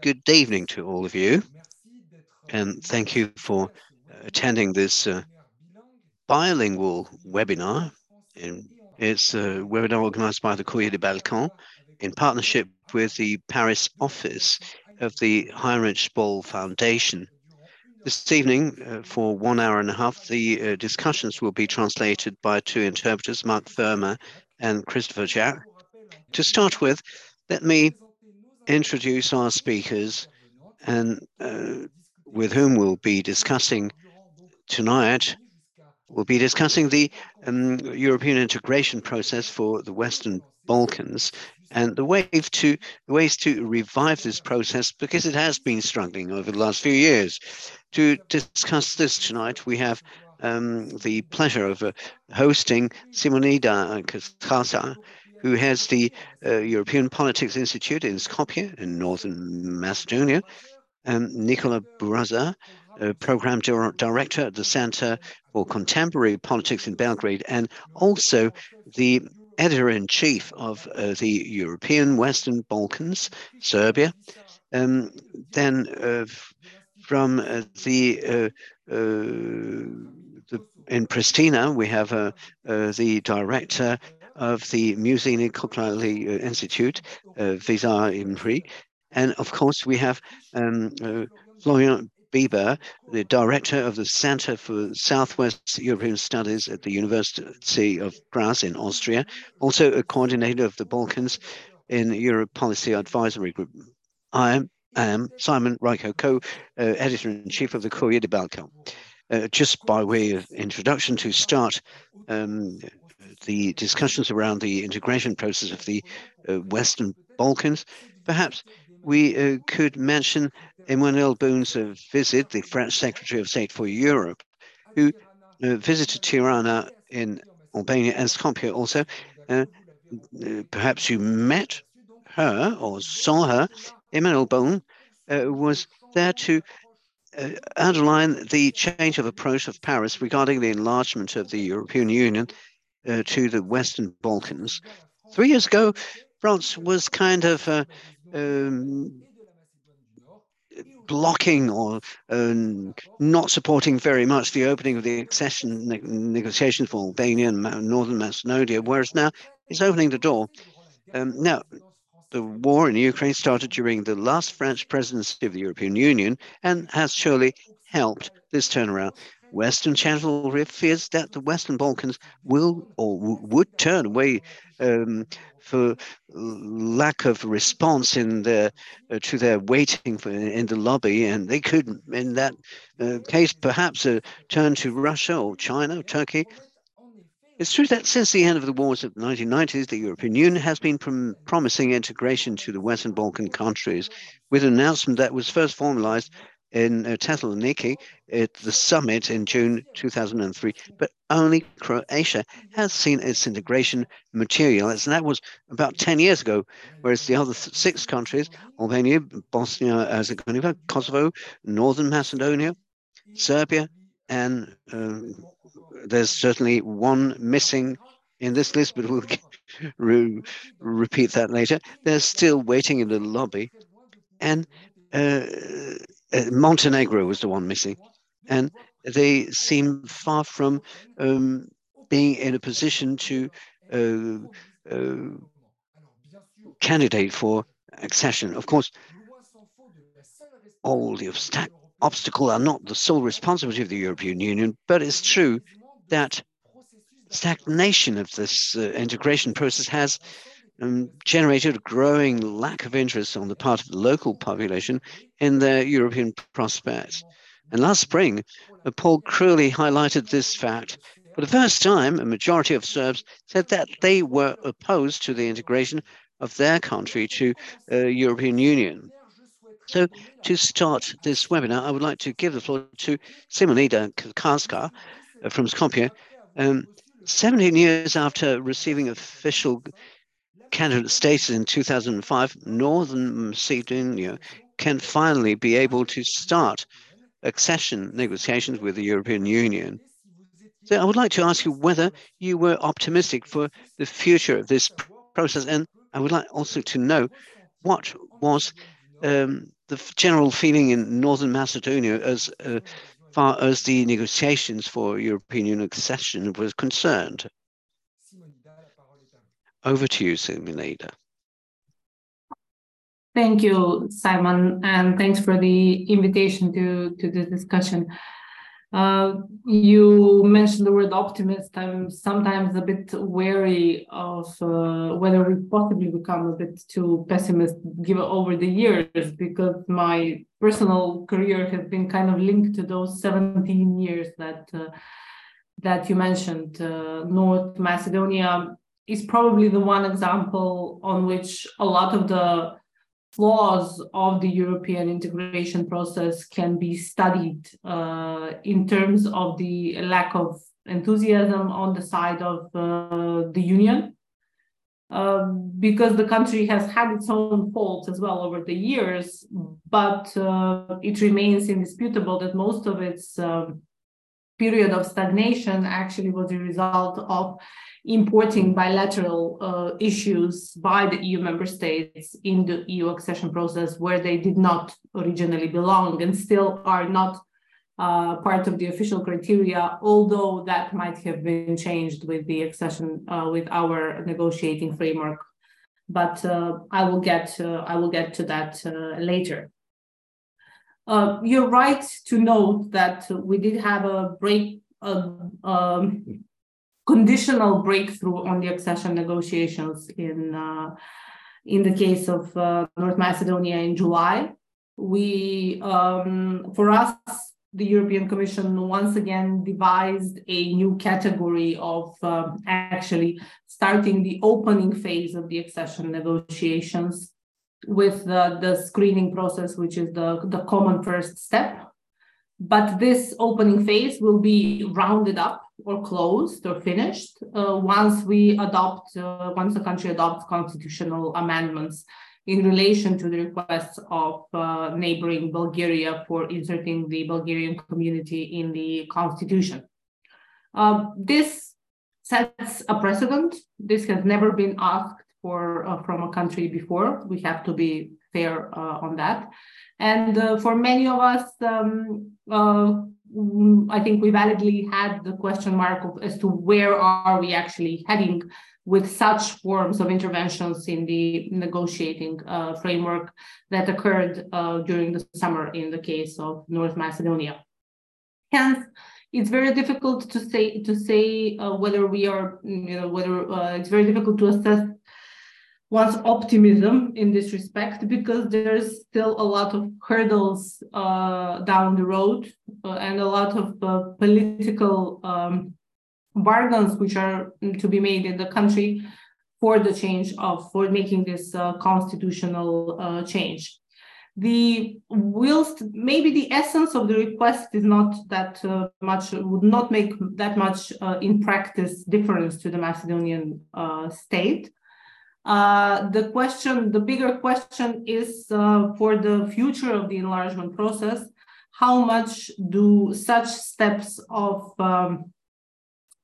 good evening to all of you, and thank you for attending this uh, bilingual webinar. And it's a webinar organized by the Courrier des Balkans in partnership with the Paris office of the Heinrich Böll Foundation. This evening, uh, for one hour and a half, the uh, discussions will be translated by two interpreters, Mark Thurmer and Christopher Jack. To start with, let me introduce our speakers and uh, with whom we'll be discussing tonight. We'll be discussing the um, European integration process for the Western Balkans and the wave to the ways to revive this process because it has been struggling over the last few years. To discuss this tonight, we have um, the pleasure of uh, hosting Simonida Kacarska, who has the uh, European Politics Institute in Skopje in Northern Macedonia, and Nikola Burazer, uh, Program Director at the Center for Contemporary Politics in Belgrade, and also the editor-in-chief of uh, the European Western Balkans, Serbia. Um, then uh, from uh, the, uh, the, in Pristina, we have the director of the Musine Kokalari Institute, uh, Visar Ymeri. And of course, we have um, uh, Florian Bieber, the director of the Center for Southwest European Studies at the University of Graz in Austria, also a coordinator of the Balkans in Europe Policy Advisory Group. I am, Simon Rico, co-editor-in-chief of the Courrier de Balkan. Uh, just by way of introduction to start um, the discussions around the integration process of the uh, Western Balkans, perhaps we uh, could mention Emmanuel Boone's uh, visit, the French Secretary of State for Europe, who visited Tirana in Albania and Skopje also. Perhaps you met her or saw her. Emmanuel Boone was there to uh, underline the change of approach of Paris regarding the enlargement of the European Union uh, to the Western Balkans. Three years ago, France was kind of uh, um, blocking or um, not supporting very much the opening of the accession ne negotiations for Albania and Northern Macedonia, whereas now it's opening the door. Um, now, the war in Ukraine started during the last French presidency of the European Union and has surely helped this turnaround. Western Chancellor fears that the Western Balkans will or would turn away um, for lack of response in the uh, to their waiting for in the lobby, and they could, in that uh, case, perhaps uh, turn to Russia or China, or Turkey. It's true that since the end of the wars of the 1990s, the European Union has been prom promising integration to the Western Balkan countries, with an announcement that was first formalized in uh, Thessaloniki at the summit in June 2003, but only Croatia has seen its integration materialize, and that was about 10 years ago, whereas the other six countries, Albania, Bosnia Herzegovina, Kosovo, Northern Macedonia, Serbia, and um, there's certainly one missing in this list, but we'll re repeat that later. They're still waiting in the lobby. And uh, uh, Montenegro was the one missing, and they seem far from um, being in a position to uh, uh, candidate for accession. Of course, all the obstac obstacles are not the sole responsibility of the European Union, but it's true that stagnation of this uh, integration process has um, generated a growing lack of interest on the part of the local population in their European prospects. And last spring, Paul poll cruelly highlighted this fact. For the first time, a majority of Serbs said that they were opposed to the integration of their country to uh, European Union. So to start this webinar, I would like to give the floor to Simonida Kaska uh, from Skopje. Um, 17 years after receiving official candidate status in 2005, Northern Macedonia can finally be able to start accession negotiations with the European Union. So I would like to ask you whether you were optimistic for the future of this process, and I would like also to know what was um, the general feeling in Northern Macedonia as uh, far as the negotiations for European Union accession was concerned. Over to you, Simonida. Thank you, Simon, and thanks for the invitation to, to this discussion. Uh, you mentioned the word optimist. I'm sometimes a bit wary of uh, whether we possibly become a bit too pessimist given over the years, because my personal career has been kind of linked to those 17 years that uh, that you mentioned. Uh, North Macedonia is probably the one example on which a lot of the flaws of the European integration process can be studied uh, in terms of the lack of enthusiasm on the side of uh, the Union. Uh, because the country has had its own faults as well over the years, but uh, it remains indisputable that most of its um, period of stagnation actually was a result of importing bilateral uh, issues by the EU member states in the EU accession process where they did not originally belong and still are not uh, part of the official criteria, although that might have been changed with the accession uh, with our negotiating framework. But uh, I will get uh, I will get to that uh, you're right to note that we did have a break um, conditional breakthrough on the accession negotiations in uh, in the case of uh, North Macedonia in July. We, um, for us, the European Commission once again devised a new category of um, actually starting the opening phase of the accession negotiations with the, the screening process, which is the, the common first step. But this opening phase will be rounded up or closed or finished uh, once we adopt, uh, once the country adopts constitutional amendments in relation to the requests of uh, neighboring Bulgaria for inserting the Bulgarian community in the constitution. Uh, this sets a precedent. This has never been asked for uh, from a country before. We have to be fair uh, on that. And for many of us, um, Mm, I think we validly had the question mark of, as to where are we actually heading with such forms of interventions in the negotiating uh, framework that occurred uh, during the summer in the case of North Macedonia. Hence, it's very difficult to say to say uh, whether we are, you know, whether uh, it's very difficult to assess one's optimism in this respect because there's still a lot of hurdles uh, down the road uh, and a lot of uh, political um, bargains which are to be made in the country for the change of for making this uh, constitutional uh, change. The whilst maybe the essence of the request is not that uh, much would not make that much in practice difference to the macedonian state uh, the question, the bigger question is uh, for the future of the enlargement process, how much do such steps of um,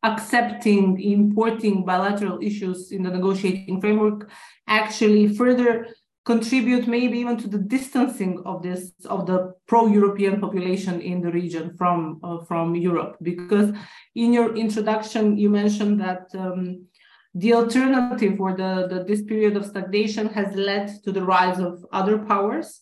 accepting, importing bilateral issues in the negotiating framework actually further contribute maybe even to the distancing of this of the pro-European population in the region from uh, from Europe? Because in your introduction you mentioned that um, the alternative or the, the, this period of stagnation has led to the rise of other powers.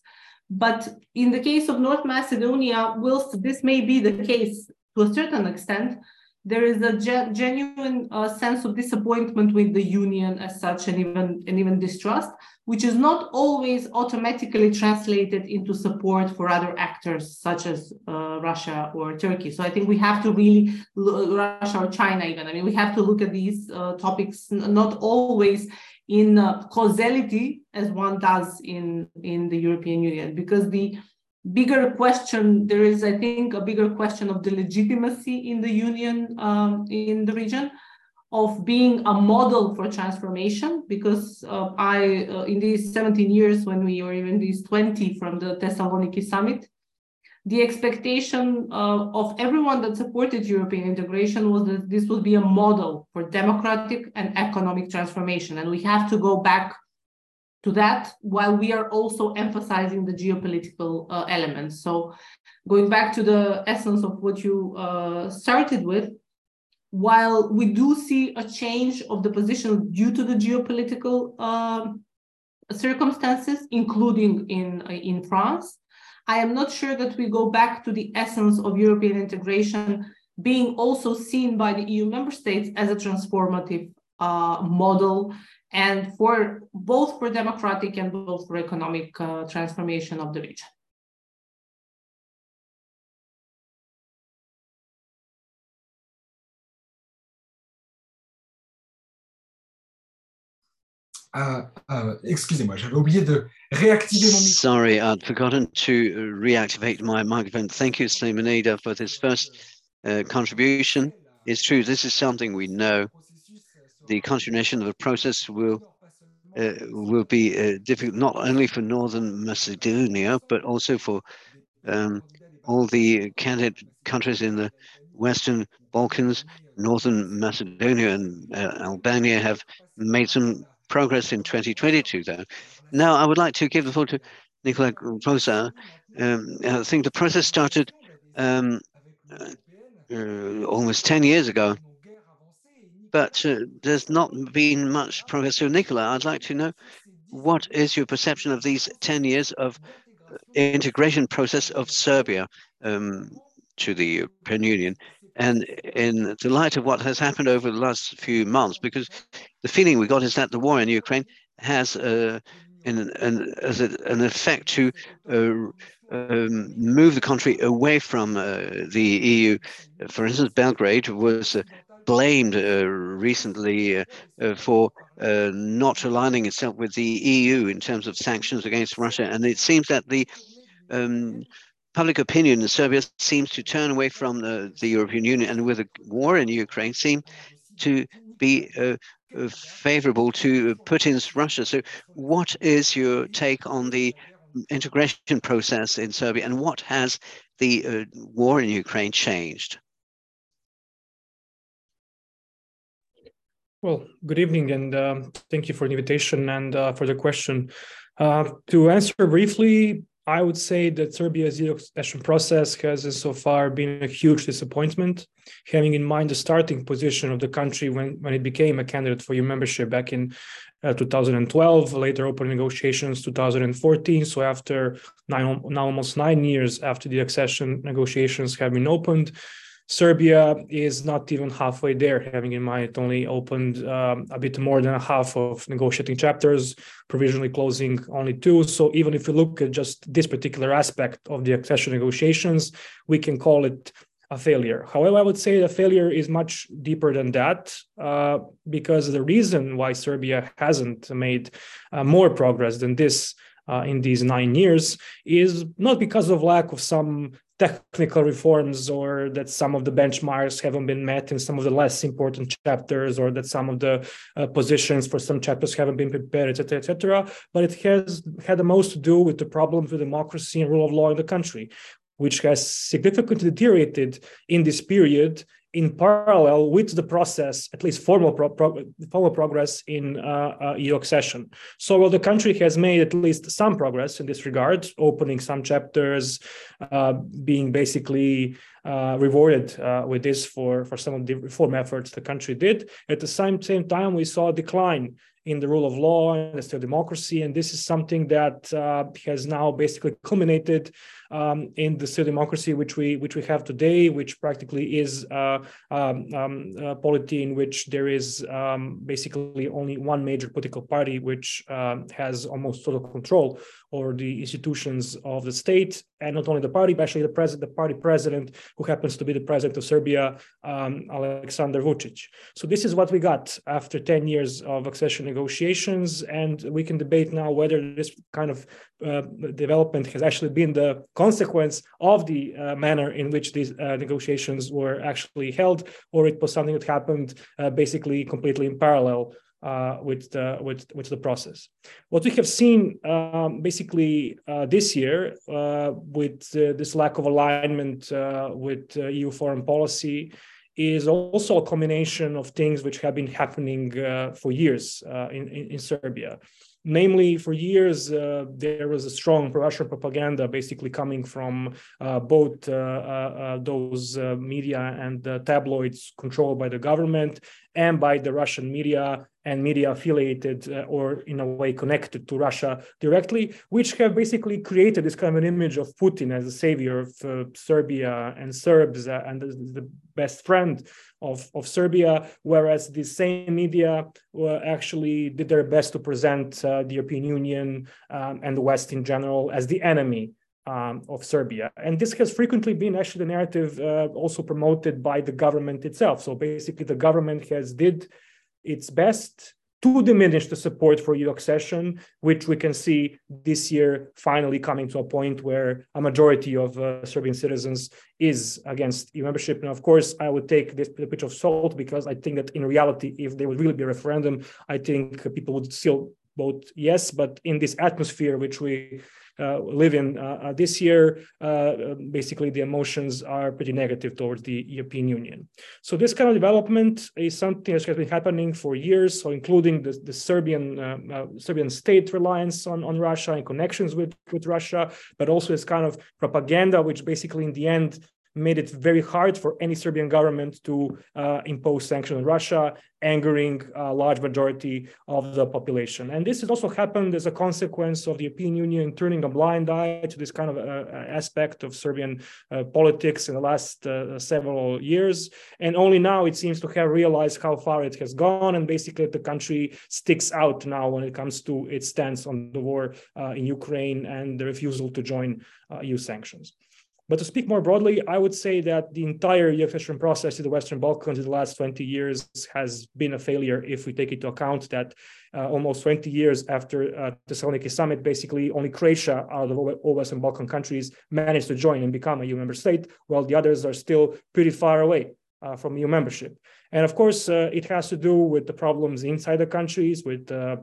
But in the case of North Macedonia, whilst this may be the case to a certain extent, there is a ge- genuine uh, sense of disappointment with the union as such and even and even distrust which is not always automatically translated into support for other actors such as uh, russia or turkey. So i think we have to really russia or china even. I mean we have to look at these uh, topics not always in uh, causality as one does in in the european union because the bigger question there is i think a bigger question of the legitimacy in the union um, in the region of being a model for transformation because uh, i uh, in these 17 years when we or even these 20 from the thessaloniki summit the expectation uh, of everyone that supported european integration was that this would be a model for democratic and economic transformation. And we have to go back to that while we are also emphasizing the geopolitical uh, elements. So going back to the essence of what you uh, started with, while we do see a change of the position due to the geopolitical um, circumstances, including in, in France, I am not sure that we go back to the essence of European integration being also seen by the EU member states as a transformative uh, model and for both for democratic and both for economic uh, transformation of the region. Uh, uh, excusez-moi, j'avais oublié de réactiver mon micro. Sorry, I'd forgotten to reactivate my microphone. Thank you, Simonida, for this first uh, contribution. It's true, this is something we know. The continuation of the process will uh, will be uh, difficult not only for Northern Macedonia, but also for um, all the candidate countries in the Western Balkans. Northern Macedonia and uh, Albania have made some progress in 2022, though. Now, I would like to give the floor to Nikola Rosa. Um, I think the process started um, uh, almost 10 years ago, but uh, there's not been much progress. So, Nikola, I'd like to know what is your perception of these 10 years of uh, integration process of Serbia um, to the European Union? And in the light of what has happened over the last few months, because the feeling we got is that the war in Ukraine has uh, as a, an effect to uh, um, move the country away from uh, the EU. For instance, Belgrade was uh, blamed uh, recently uh, uh, for not aligning itself with the EU in terms of sanctions against Russia. And it seems that the um, public opinion in Serbia seems to turn away from the, the European Union and with a war in Ukraine seem to be uh, favorable to Putin's Russia. So what is your take on the integration process in Serbia and what has the uh, war in Ukraine changed? Well, good evening and uh, thank you for the invitation and uh, for the question. Uh, to answer briefly, I would say that Serbia's accession process has so far been a huge disappointment, having in mind the starting position of the country when, when it became a candidate for your membership back in uh, 2012, later open negotiations 2014. So after nine, now almost nine years after the accession negotiations have been opened, Serbia is not even halfway there, having in mind it only opened um, a bit more than a half of negotiating chapters, provisionally closing only two. So even if you look at just this particular aspect of the accession negotiations, we can call it a failure. However, I would say the failure is much deeper than that, uh, because the reason why Serbia hasn't made uh, more progress than this uh, in these nine years is not because of lack of some technical reforms or that some of the benchmarks haven't been met in some of the less important chapters or that some of the uh, positions for some chapters haven't been prepared etc etc but it has had the most to do with the problems with democracy and rule of law in the country which has significantly deteriorated in this period in parallel with the process, at least formal, pro pro formal progress in uh, uh, EU accession. So while the country has made at least some progress in this regard, opening some chapters, uh, being basically uh, rewarded uh, with this for, for some of the reform efforts the country did, at the same, same time, we saw a decline in the rule of law and the democracy. And this is something that uh, has now basically culminated um, in the state democracy which we which we have today, which practically is uh, um, um, a polity in which there is um, basically only one major political party which uh, has almost total control over the institutions of the state, and not only the party, but actually the president, the party president, who happens to be the president of Serbia, um, Alexander Vucic. So this is what we got after 10 years of accession negotiations, and we can debate now whether this kind of uh, development has actually been the consequence of the uh, manner in which these uh, negotiations were actually held, or it was something that happened uh, basically completely in parallel uh, with the with with the process. What we have seen um, basically uh, this year uh, with this lack of alignment with EU foreign policy is also a combination of things which have been happening for years in, in, in Serbia. namely, for years, uh, there was a strong pro-Russian propaganda basically coming from uh, both uh, uh, those media and tabloids controlled by the government and by the Russian media and media affiliated uh, or in a way connected to Russia directly, which have basically created this kind of an image of Putin as a savior of uh, Serbia and Serbs uh, and the, the, best friend of, of Serbia, whereas the same media actually did their best to present uh, the European Union um, and the West in general as the enemy um, of Serbia. And this has frequently been actually the narrative uh, also promoted by the government itself. So basically, the government has did its best to diminish the support for EU accession, which we can see this year finally coming to a point where a majority of uh, Serbian citizens is against EU membership. And of course, I would take this with a pinch of salt because I think that in reality, if there would really be a referendum, I think people would still vote yes. But in this atmosphere, which we Uh, live in uh, uh, this year, uh, uh, basically the emotions are pretty negative towards the European Union. So this kind of development is something that has been happening for years, so including the, the Serbian Serbian state reliance on, on Russia and connections with, with Russia, but also this kind of propaganda, which basically in the end made it very hard for any Serbian government to uh, impose sanctions on Russia, angering a large majority of the population. And this has also happened as a consequence of the European Union turning a blind eye to this kind of uh, aspect of Serbian uh, politics in the last uh, several years. And only now it seems to have realized how far it has gone. And basically, the country sticks out now when it comes to its stance on the war uh, in Ukraine and the refusal to join EU uh, sanctions. But to speak more broadly, I would say that the entire accession process in the Western Balkans in the last 20 years has been a failure if we take into account that uh, almost 20 years after uh, the Thessaloniki summit, basically only Croatia out of all Western Balkan countries managed to join and become a EU member state, while the others are still pretty far away uh, from EU membership. And of course, uh, it has to do with the problems inside the countries, with uh,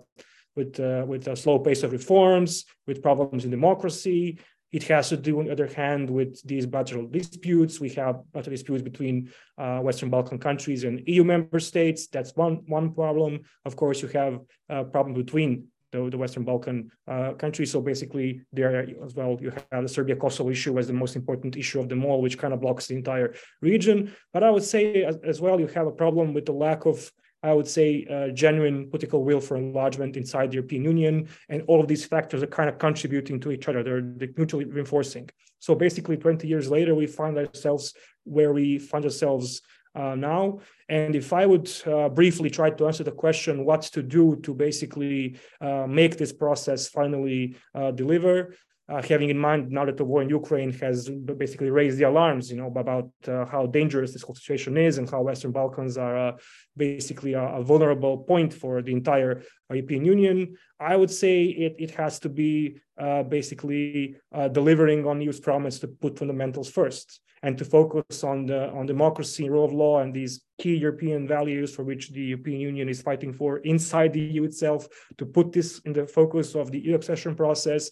with uh, with a slow pace of reforms, with problems in democracy, it has to do, on the other hand, with these bilateral disputes. We have bilateral disputes between uh, Western Balkan countries and EU member states. That's one, one problem. Of course, you have a problem between the, the Western Balkan uh, countries. So basically, there as well, you have the Serbia-Kosovo issue as the most important issue of them all, which kind of blocks the entire region. But I would say as, as well, you have a problem with the lack of I would say, uh, genuine political will for enlargement inside the European Union. And all of these factors are kind of contributing to each other. They're, they're mutually reinforcing. So basically, 20 years later, we find ourselves where we find ourselves uh, now. And if I would uh, briefly try to answer the question, what to do to basically uh, make this process finally uh, deliver, uh, having in mind now that the war in Ukraine has basically raised the alarms, you know, about uh, how dangerous this whole situation is and how Western Balkans are uh, basically a, a, vulnerable point for the entire European Union. I would say it, it has to be uh, basically uh, delivering on EU's promise to put fundamentals first and to focus on the on democracy, rule of law, and these key European values for which the European Union is fighting for inside the EU itself, to put this in the focus of the EU accession process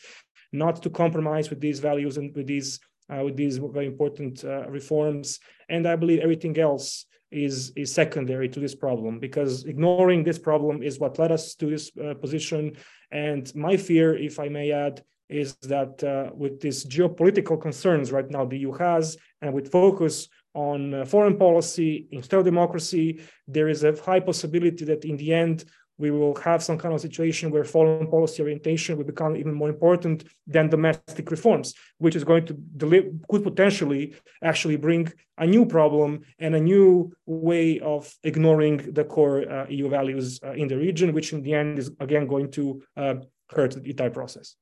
not to compromise with these values and with these uh, with these very important uh, reforms. And I believe everything else is is secondary to this problem because ignoring this problem is what led us to this uh, position. And my fear, if I may add, is that uh, with these geopolitical concerns right now the EU has, and with focus on uh, foreign policy instead of democracy, there is a high possibility that in the end we will have some kind of situation where foreign policy orientation will become even more important than domestic reforms, which is going to deliver, could potentially actually bring a new problem and a new way of ignoring the core uh, EU values uh, in the region, which in the end is again going to uh, hurt the entire process.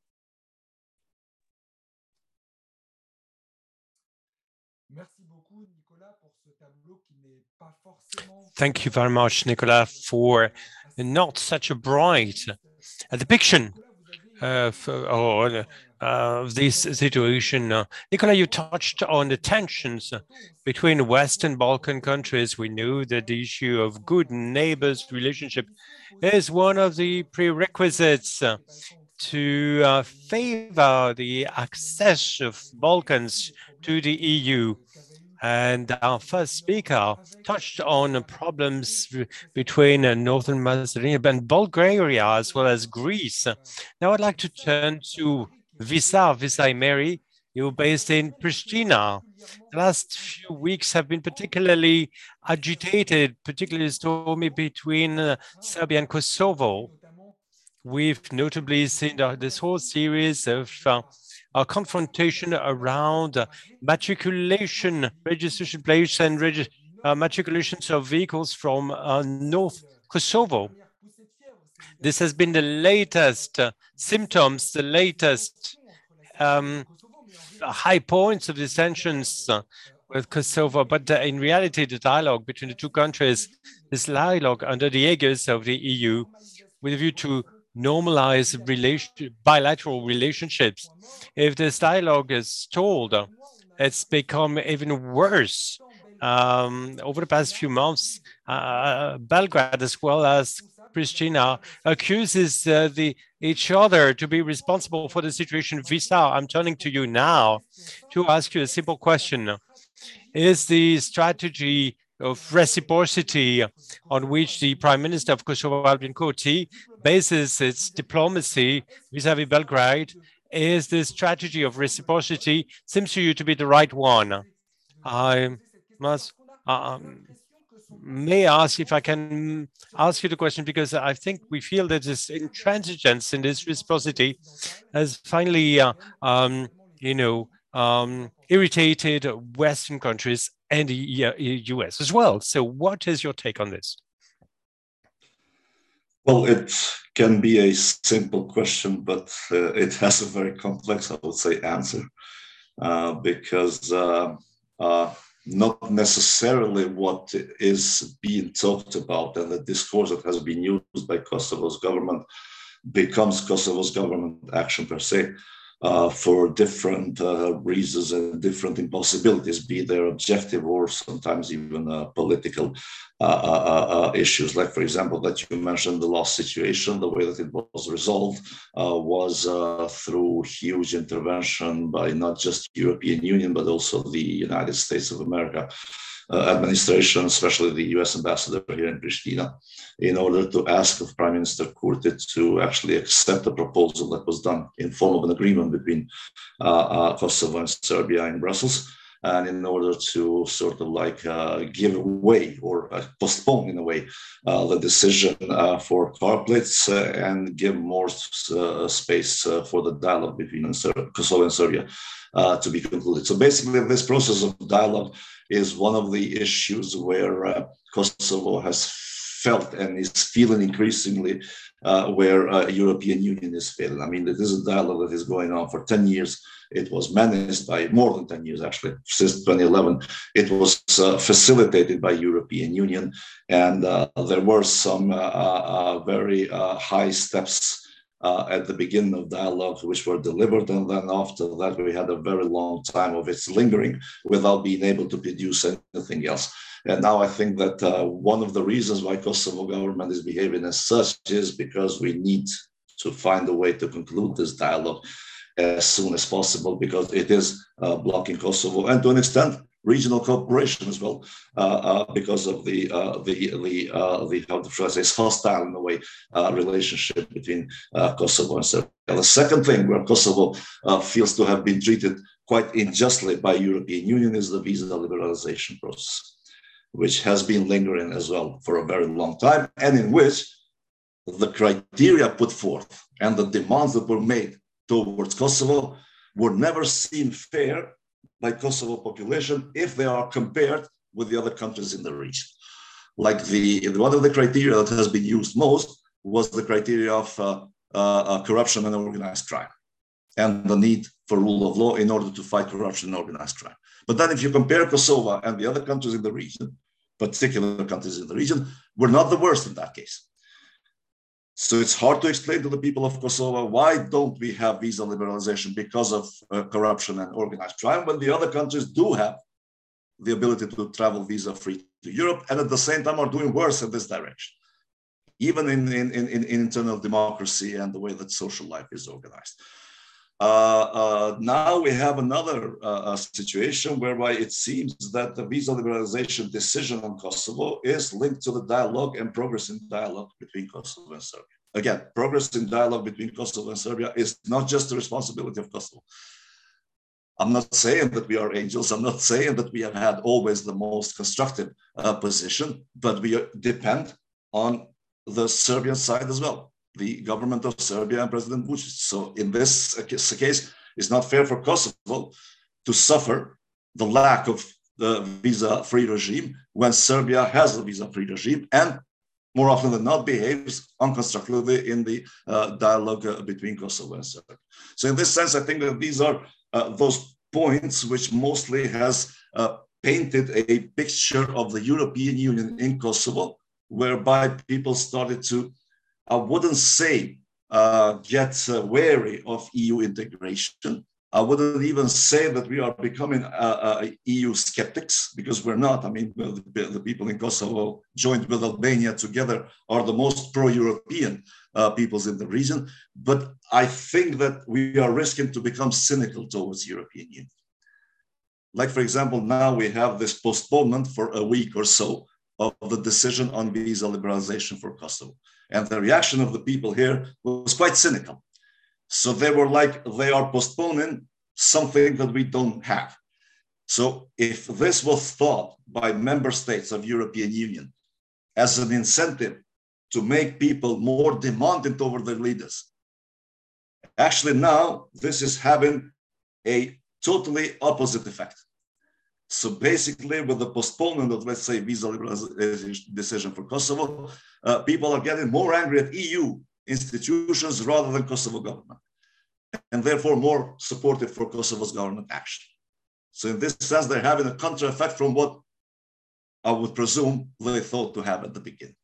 Thank you very much, Nicolas, for not such a bright depiction of, uh, of this situation. Uh, Nikola, you touched on the tensions between Western Balkan countries. We know that the issue of good neighbors relationship is one of the prerequisites to uh, favor the access of Balkans to the EU. And our first speaker touched on problems between Northern Macedonia and Bulgaria, as well as Greece. Now I'd like to turn to Visar, Visar Ymeri, you're based in Pristina. The last few weeks have been particularly agitated, particularly stormy between uh, Serbia and Kosovo. We've notably seen uh, this whole series of uh, a confrontation around uh, matriculation, registration plates and reg uh, matriculations of vehicles from uh, North Kosovo. This has been the latest uh, symptoms, the latest um, high points of the tensions uh, with Kosovo, but in reality, the dialogue between the two countries is dialogue under the aegis of the EU with a view to normalize relation, bilateral relationships. If this dialogue is stalled, it's become even worse. Um, over the past few months, uh, Belgrade as well as Pristina accuses uh, the each other to be responsible for the situation. Visar, I'm turning to you now to ask you a simple question. Is the strategy of reciprocity on which the Prime Minister of Kosovo, Albin Kurti, bases its diplomacy vis-à-vis -vis Belgrade, is the strategy of reciprocity seems to you to be the right one? I must um, may ask if I can ask you the question because I think we feel that this intransigence in this reciprocity has finally, uh, um, you know, um, irritated Western countries and the US as well. So, what is your take on this? Well, it can be a simple question, but uh, it has a very complex, I would say, answer uh, because uh, uh not necessarily what is being talked about and the discourse that has been used by Kosovo's government becomes Kosovo's government action per se uh, for different uh, reasons and different impossibilities, be their objective or sometimes even uh, political uh, uh, issues. Like, for example, that you mentioned the lost situation, the way that it was resolved was through huge intervention by not just European Union, but also the United States of America administration, especially the US ambassador here in Pristina, in order to ask of Prime Minister Kurti to actually accept the proposal that was done in form of an agreement between uh, uh, Kosovo and Serbia in Brussels and in order to sort of like uh, give away or uh, postpone in a way uh, the decision uh, for car plates uh, and give more uh, space for the dialogue between Kosovo and Serbia to be concluded. So basically, this process of dialogue is one of the issues where Kosovo has felt and is feeling increasingly uh, where uh, European Union is failing. I mean, this is a dialogue that is going on for 10 years. It was managed by more than 10 years, actually, since 2011. It was uh, facilitated by European Union, and uh, there were some uh, uh, very high steps uh, at the beginning of dialogue, which were delivered. And then after that, we had a very long time of its lingering without being able to produce anything else. And now I think that uh, one of the reasons why Kosovo government is behaving as such is because we need to find a way to conclude this dialogue as soon as possible because it is uh, blocking Kosovo and to an extent regional cooperation as well uh, uh, because of the uh, the the uh, the how to say hostile in a way uh, relationship between Kosovo and Serbia. The second thing where Kosovo feels to have been treated quite unjustly by European Union is the visa liberalization process which has been lingering as well for a very long time, and in which the criteria put forth and the demands that were made towards Kosovo were never seen fair by Kosovo population if they are compared with the other countries in the region. Like the one of the criteria that has been used most was the criteria of uh, uh, uh corruption and organized crime, and the need for rule of law in order to fight corruption and organized crime. But then, if you compare Kosovo and the other countries in the region, particular countries in the region, were not the worst in that case. So it's hard to explain to the people of Kosovo why don't we have visa liberalization because of uh, corruption and organized crime when the other countries do have the ability to travel visa free to Europe and at the same time are doing worse in this direction, even in, in, in, in internal democracy and the way that social life is organized. Uh, uh, now we have another uh, situation whereby it seems that the visa liberalization decision on Kosovo is linked to the dialogue and progress in dialogue between Kosovo and Serbia. Again, progress in dialogue between Kosovo and Serbia is not just the responsibility of Kosovo. I'm not saying that we are angels. I'm not saying that we have had always the most constructive uh, position, but we depend on the Serbian side as well the government of Serbia and President Vucic. So in this case, it's not fair for Kosovo to suffer the lack of the visa-free regime when Serbia has a visa-free regime and more often than not behaves unconstructively in the uh, dialogue uh, between Kosovo and Serbia. So in this sense, I think that these are uh, those points which mostly has uh, painted a picture of the European Union in Kosovo, whereby people started to I wouldn't say uh, get uh, wary of EU integration. I wouldn't even say that we are becoming uh, uh EU skeptics because we're not. I mean, the, the, people in Kosovo, joined with Albania together, are the most pro European uh, peoples in the region. But I think that we are risking to become cynical towards European Union. Like, for example, now we have this postponement for a week or so of the decision on visa liberalization for Kosovo. And the reaction of the people here was quite cynical. So they were like, they are postponing something that we don't have. So if this was thought by member states of European Union as an incentive to make people more demanding toward their leaders, actually now this is having a totally opposite effect. So basically, with the postponement of, let's say, visa liberalization decision for Kosovo, uh, people are getting more angry at EU institutions rather than Kosovo government, and therefore more supportive for Kosovo's government action. So in this sense, they're having a counter effect from what I would presume they thought to have at the beginning.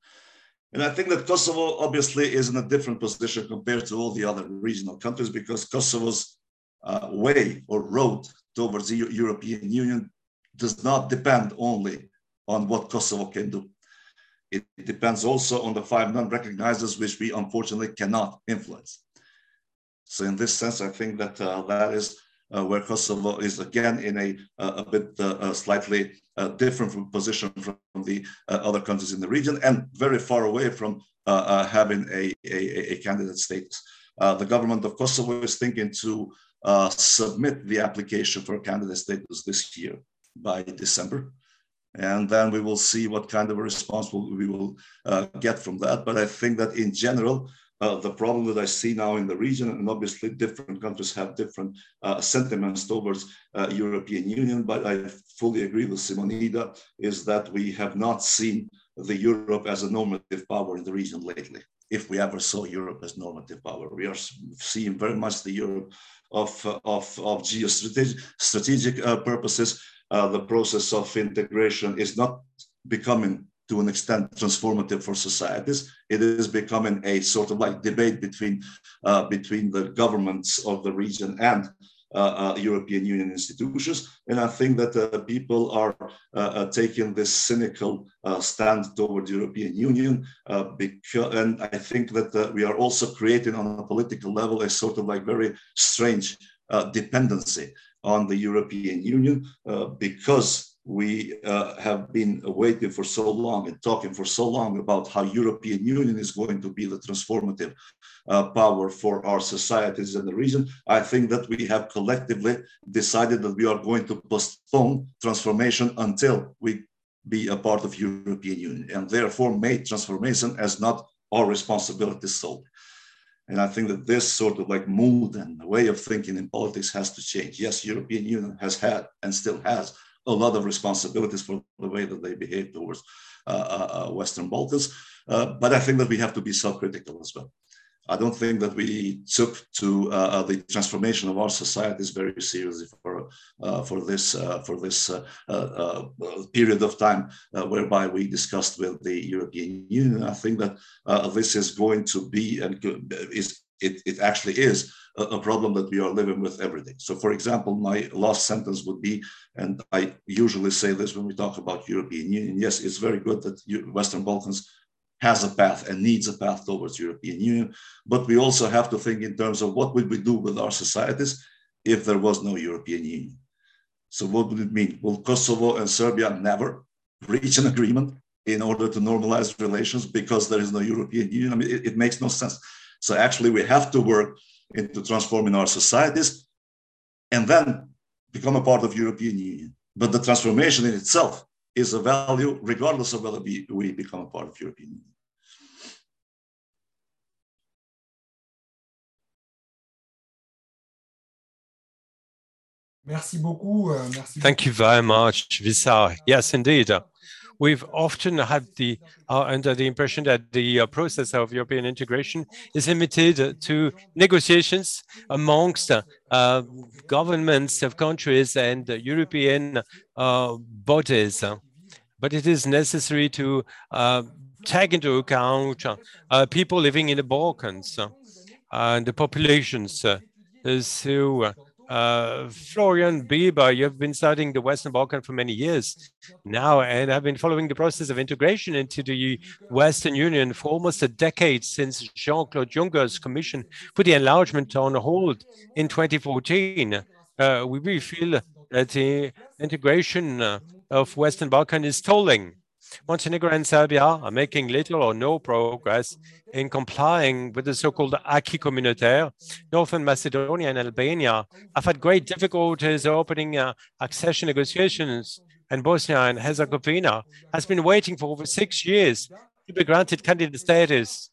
And I think that Kosovo obviously is in a different position compared to all the other regional countries because Kosovo's uh, way or road towards the European Union does not depend only on what Kosovo can do. It depends also on the five non-recognizers, which we unfortunately cannot influence. So in this sense, I think that uh, that is uh, where Kosovo is again in a, a bit uh, slightly uh, different position from the uh, other countries in the region and very far away from uh, having a, a, a, candidate status. the government of Kosovo is thinking to submit the application for candidate status this year by December. And then we will see what kind of a response we will uh, get from that. But I think that in general, uh, the problem that I see now in the region, and obviously different countries have different uh, sentiments towards uh, European Union, but I fully agree with Simonida, is that we have not seen the Europe as a normative power in the region lately. If we ever saw Europe as normative power, we are seeing very much the Europe of, of, of geostrategic strategic, uh, purposes, uh, the process of integration is not becoming to an extent transformative for societies. It is becoming a sort of like debate between uh, between the governments of the region and uh, uh European Union institutions. And I think that uh, people are uh, taking this cynical stand toward the European Union. because, and I think that we are also creating on a political level a sort of like very strange dependency on the European Union uh, because we uh, have been waiting for so long and talking for so long about how European Union is going to be the transformative uh, power for our societies in the region. I think that we have collectively decided that we are going to postpone transformation until we be a part of European Union and therefore made transformation as not our responsibility solely. And I think that this sort of like mood and the way of thinking in politics has to change. Yes, European Union has had and still has a lot of responsibilities for the way that they behave towards uh, uh, uh Western Balkans. Uh, but I think that we have to be self-critical as well. I don't think that we took to uh, uh, the transformation of our societies very seriously for uh, for this uh, for this uh, uh, period of time whereby we discussed with the European Union. I think that this is going to be and is it, it actually is a, a problem that we are living with every day. So, for example, my last sentence would be, and I usually say this when we talk about European Union. Yes, it's very good that Western Balkans has a path and needs a path towards European Union. But we also have to think in terms of what would we do with our societies if there was no European Union. So what would it mean? Will Kosovo and Serbia never reach an agreement in order to normalize relations because there is no European Union? I mean, it, it makes no sense. So actually, we have to work into transforming our societies and then become a part of European Union. But the transformation in itself is a value regardless of whether we, we become a part of European Union. Merci beaucoup. Uh, merci Thank you very much, Visar. Yes, indeed. We've often had the uh, under the impression that the uh, process of European integration is limited to negotiations amongst uh, governments of countries and European uh, bodies. But it is necessary to uh, take into account people living in the Balkans and the populations. so uh, Florian Bieber, you've been studying the Western Balkan for many years now, and I've been following the process of integration into the Western Union for almost a decade since Jean-Claude Juncker's commission put the enlargement on hold in 2014. Uh, we really feel that the integration uh, of Western Balkan is stalling. Montenegro and Serbia are making little or no progress in complying with the so-called acquis communautaire. Northern Macedonia and Albania have had great difficulties opening uh, accession negotiations, and Bosnia and Herzegovina has been waiting for over six years to be granted candidate status.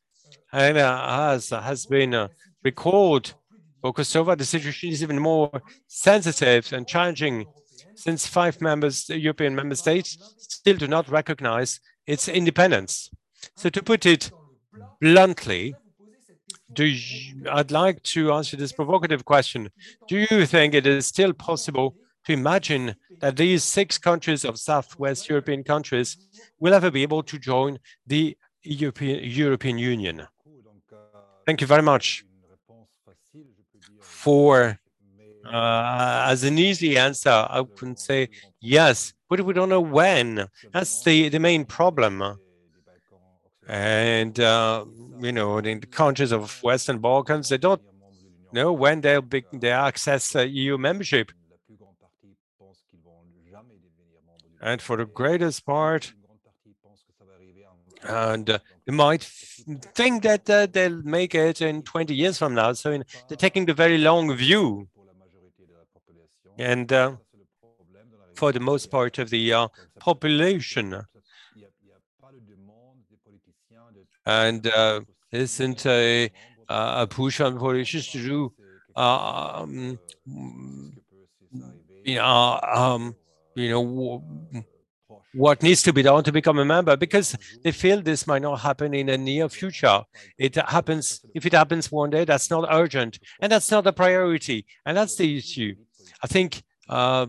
And uh, as has been uh, recalled for Kosovo, the situation is even more sensitive and challenging since five members, European member states still do not recognize its independence. So to put it bluntly, you, I'd like to answer this provocative question. Do you think it is still possible to imagine that these six countries of Southwest European countries will ever be able to join the European, European Union? Thank you very much for uh, as an easy answer, I can say yes, but we don't know when. That's the, the main problem. And, uh, you know, in the countries of Western Balkans, they don't know when they'll be, they access uh, EU membership. And for the greatest part, and uh, they might think that uh, they'll make it in 20 years from now. So in, they're taking the very long view. And uh, for the most part of the uh, population, and uh, isn't a, a push on politicians to do, um, you know, um, you know, what needs to be done to become a member because they feel this might not happen in the near future. It happens, if it happens one day, that's not urgent and that's not a priority. And that's the issue. I think uh,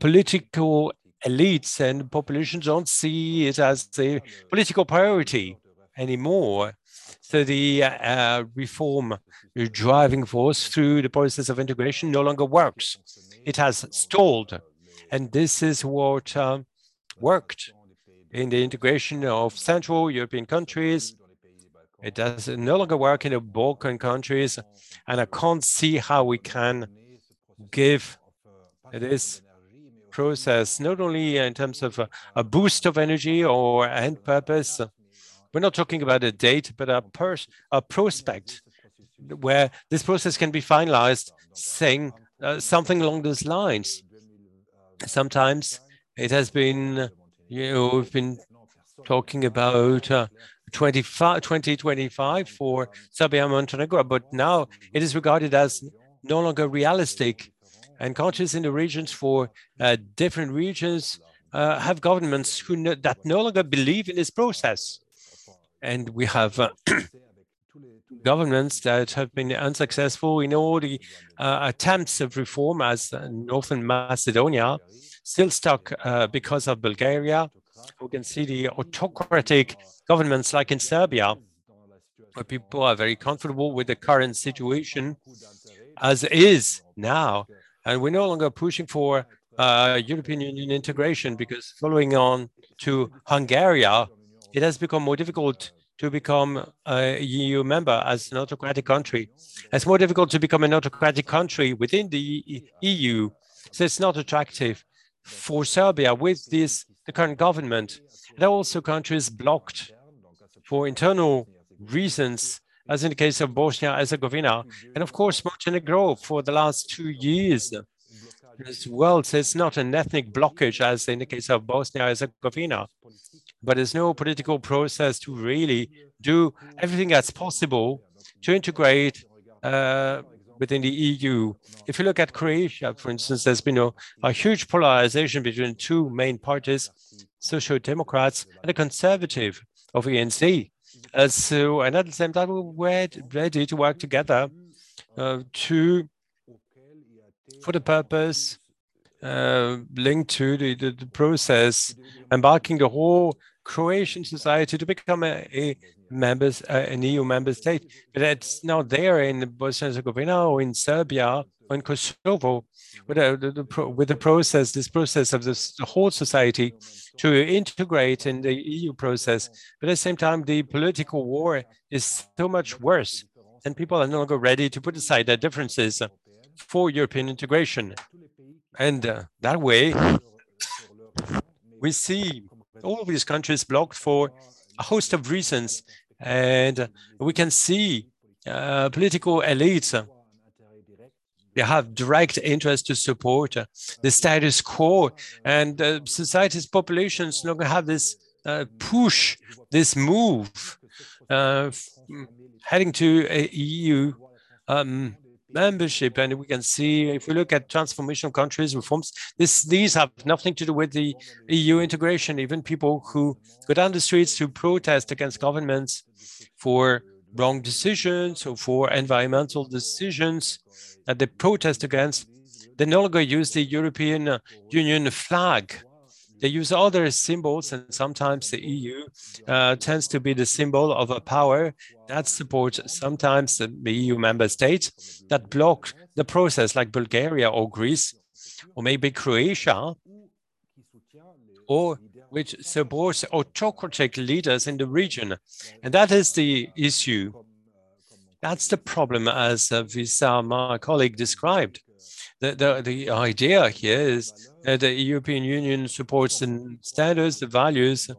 political elites and populations don't see it as a political priority anymore. So the uh, reform driving force through the process of integration no longer works. It has stalled. And this is what uh, worked in the integration of Central European countries. It does no longer work in the Balkan countries. And I can't see how we can give this process, not only in terms of a, a boost of energy or end purpose, we're not talking about a date, but a, pers a prospect where this process can be finalized, saying uh, something along those lines. Sometimes it has been, you know, we've been talking about uh, 2025 for Serbia and Montenegro, but now it is regarded as no longer realistic. And countries in the regions for uh, different regions uh, have governments who no, that no longer believe in this process. And we have uh, governments that have been unsuccessful in all the uh, attempts of reform as Northern Macedonia, still stuck uh, because of Bulgaria. We can see the autocratic governments like in Serbia, where people are very comfortable with the current situation as is now. And we're no longer pushing for uh, European Union integration because following on to Hungary, it has become more difficult to become a EU member as an autocratic country. It's more difficult to become an autocratic country within the EU. So it's not attractive for Serbia with this the current government. There are also countries blocked for internal reasons, as in the case of Bosnia Herzegovina, and of course Montenegro for the last two years as well. So it's not an ethnic blockage as in the case of Bosnia and Herzegovina, but there's no political process to really do everything that's possible to integrate uh, within the EU. If you look at Croatia, for instance, there's been a, a huge polarization between two main parties, Social Democrats and the Conservative of ENC. Uh, so, and at the same time, we're ready to work together uh, to, for the purpose uh, linked to the, the, the, process, embarking the whole Croatian society to become a, a members, uh, an EU member state, but it's not there in Bosnia and Herzegovina or in Serbia or in Kosovo with, uh, the, the, with the process, this process of this, the whole society to integrate in the EU process. But at the same time, the political war is so much worse and people are no longer ready to put aside their differences for European integration. And uh, that way, we see all these countries blocked for a host of reasons. And we can see uh, political elites, they have direct interest to support uh, the status quo and uh, society's populations no longer have this uh, push, this move uh, heading to a EU um, membership. And we can see if we look at transformational countries, reforms, this, these have nothing to do with the EU integration. Even people who go down the streets to protest against governments for wrong decisions or for environmental decisions that they protest against, they no longer use the European Union flag they use other symbols, and sometimes the EU uh, tends to be the symbol of a power that supports sometimes the EU member states that block the process, like Bulgaria or Greece, or maybe Croatia, or which supports autocratic leaders in the region. And that is the issue. That's the problem, as uh, Visar, my colleague, described the, the, the idea here is that the European Union supports the standards, the values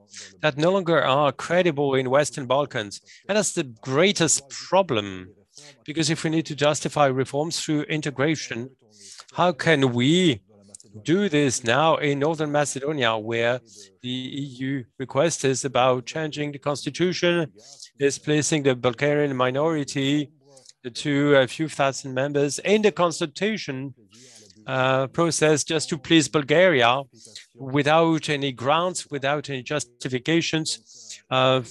that no longer are credible in Western Balkans. And that's the greatest problem, because if we need to justify reforms through integration, how can we do this now in Northern Macedonia, where the EU request is about changing the constitution, displacing the Bulgarian minority to a few thousand members in the consultation uh, process just to please Bulgaria without any grounds, without any justifications, uh,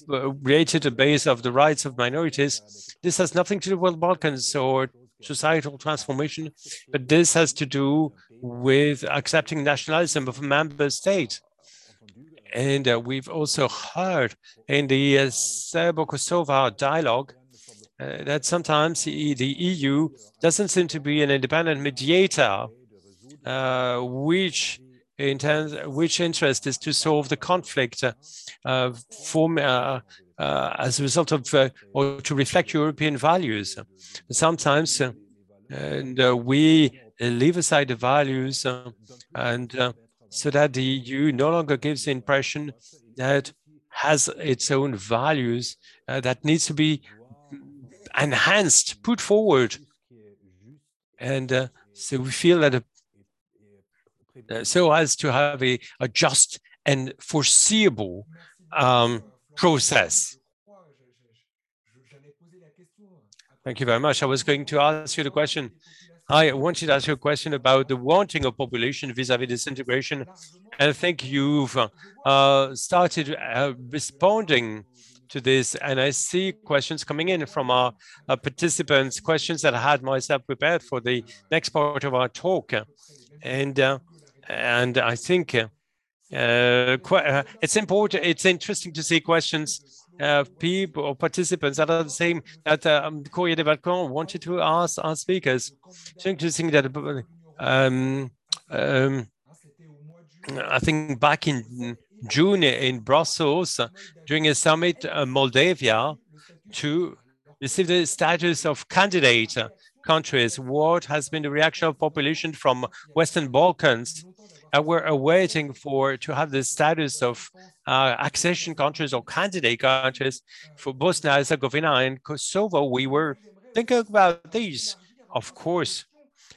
created a base of the rights of minorities. This has nothing to do with Balkans or societal transformation, but this has to do with accepting nationalism of a member state. And uh, we've also heard in the uh, Serbo-Kosovo dialogue uh, that sometimes the, EU doesn't seem to be an independent mediator, uh, which intends, which interest is to solve the conflict uh, from, uh, uh, as a result of or to reflect European values. Sometimes, and we leave aside the values, and so that the EU no longer gives the impression that has its own values uh, that needs to be enhanced, put forward. And uh, so we feel that a, uh, so as to have a, a just and foreseeable um, process. Thank you very much. I was going to ask you the question. I wanted to ask you a question about the wanting of population vis-a-vis -vis disintegration. And I think you've uh, started uh, responding to this. And I see questions coming in from our, our participants, questions that I had myself prepared for the next part of our talk. And uh, and I think uh, uh, it's important, it's interesting to see questions uh, people or participants that are the same that um, Courrier des Balkans wanted to ask our speakers. It's interesting that um, um, I think back in June in Brussels during a summit in Moldavia to receive the status of candidate countries. What has been the reaction of population from Western Balkans? And we're awaiting for to have the status of uh, accession countries or candidate countries for Bosnia Herzegovina and Kosovo. We were thinking about these, of course.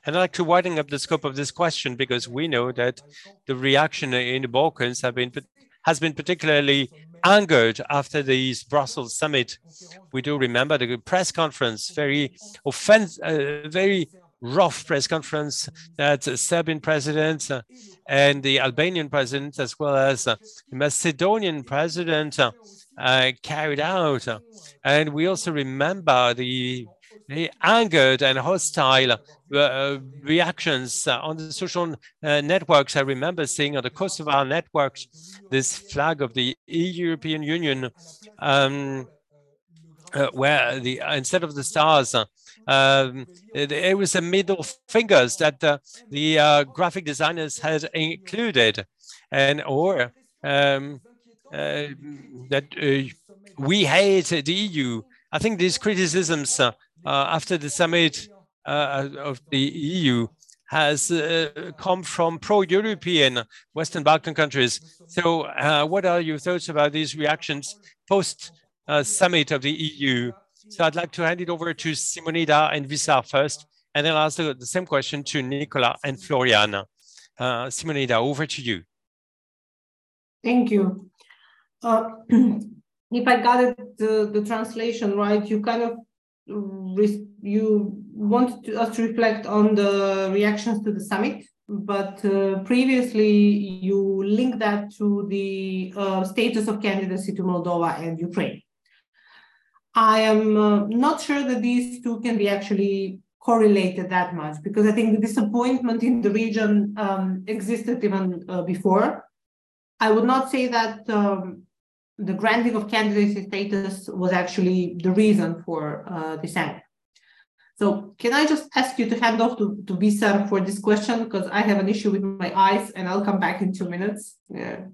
And I'd like to widen up the scope of this question because we know that the reaction in the Balkans have been has been particularly angered after the Brussels summit. We do remember the press conference, very offensive, uh, very rough press conference that Serbian president and the Albanian president, as well as the Macedonian president, uh, carried out. And we also remember the the angered and hostile uh, reactions on the social uh, networks. I remember seeing on the Kosovo networks this flag of the European Union, um, uh, where the instead of the stars, uh, um, it, it, was the middle fingers that uh, the graphic designers had included, and or um, that we hate the EU. I think these criticisms uh, after the summit uh, of the EU has uh, come from pro-European Western Balkan countries. So what are your thoughts about these reactions post-summit of the EU? So I'd like to hand it over to Simonida and Visar first, and then I'll ask the, same question to Nikola and Floriana. Uh, Simonida, over to you. Thank you. Uh, if I got it, the, the translation right, you kind of you want us to reflect on the reactions to the summit, but uh, previously you linked that to the uh, status of candidacy to Moldova and Ukraine. I am uh, not sure that these two can be actually correlated that much because I think the disappointment in the region um, existed even uh, before. I would not say that um, the granting of candidacy status was actually the reason for uh, this act. So can I just ask you to hand off to, to Visar for this question because I have an issue with my eyes and I'll come back in two minutes. Yeah.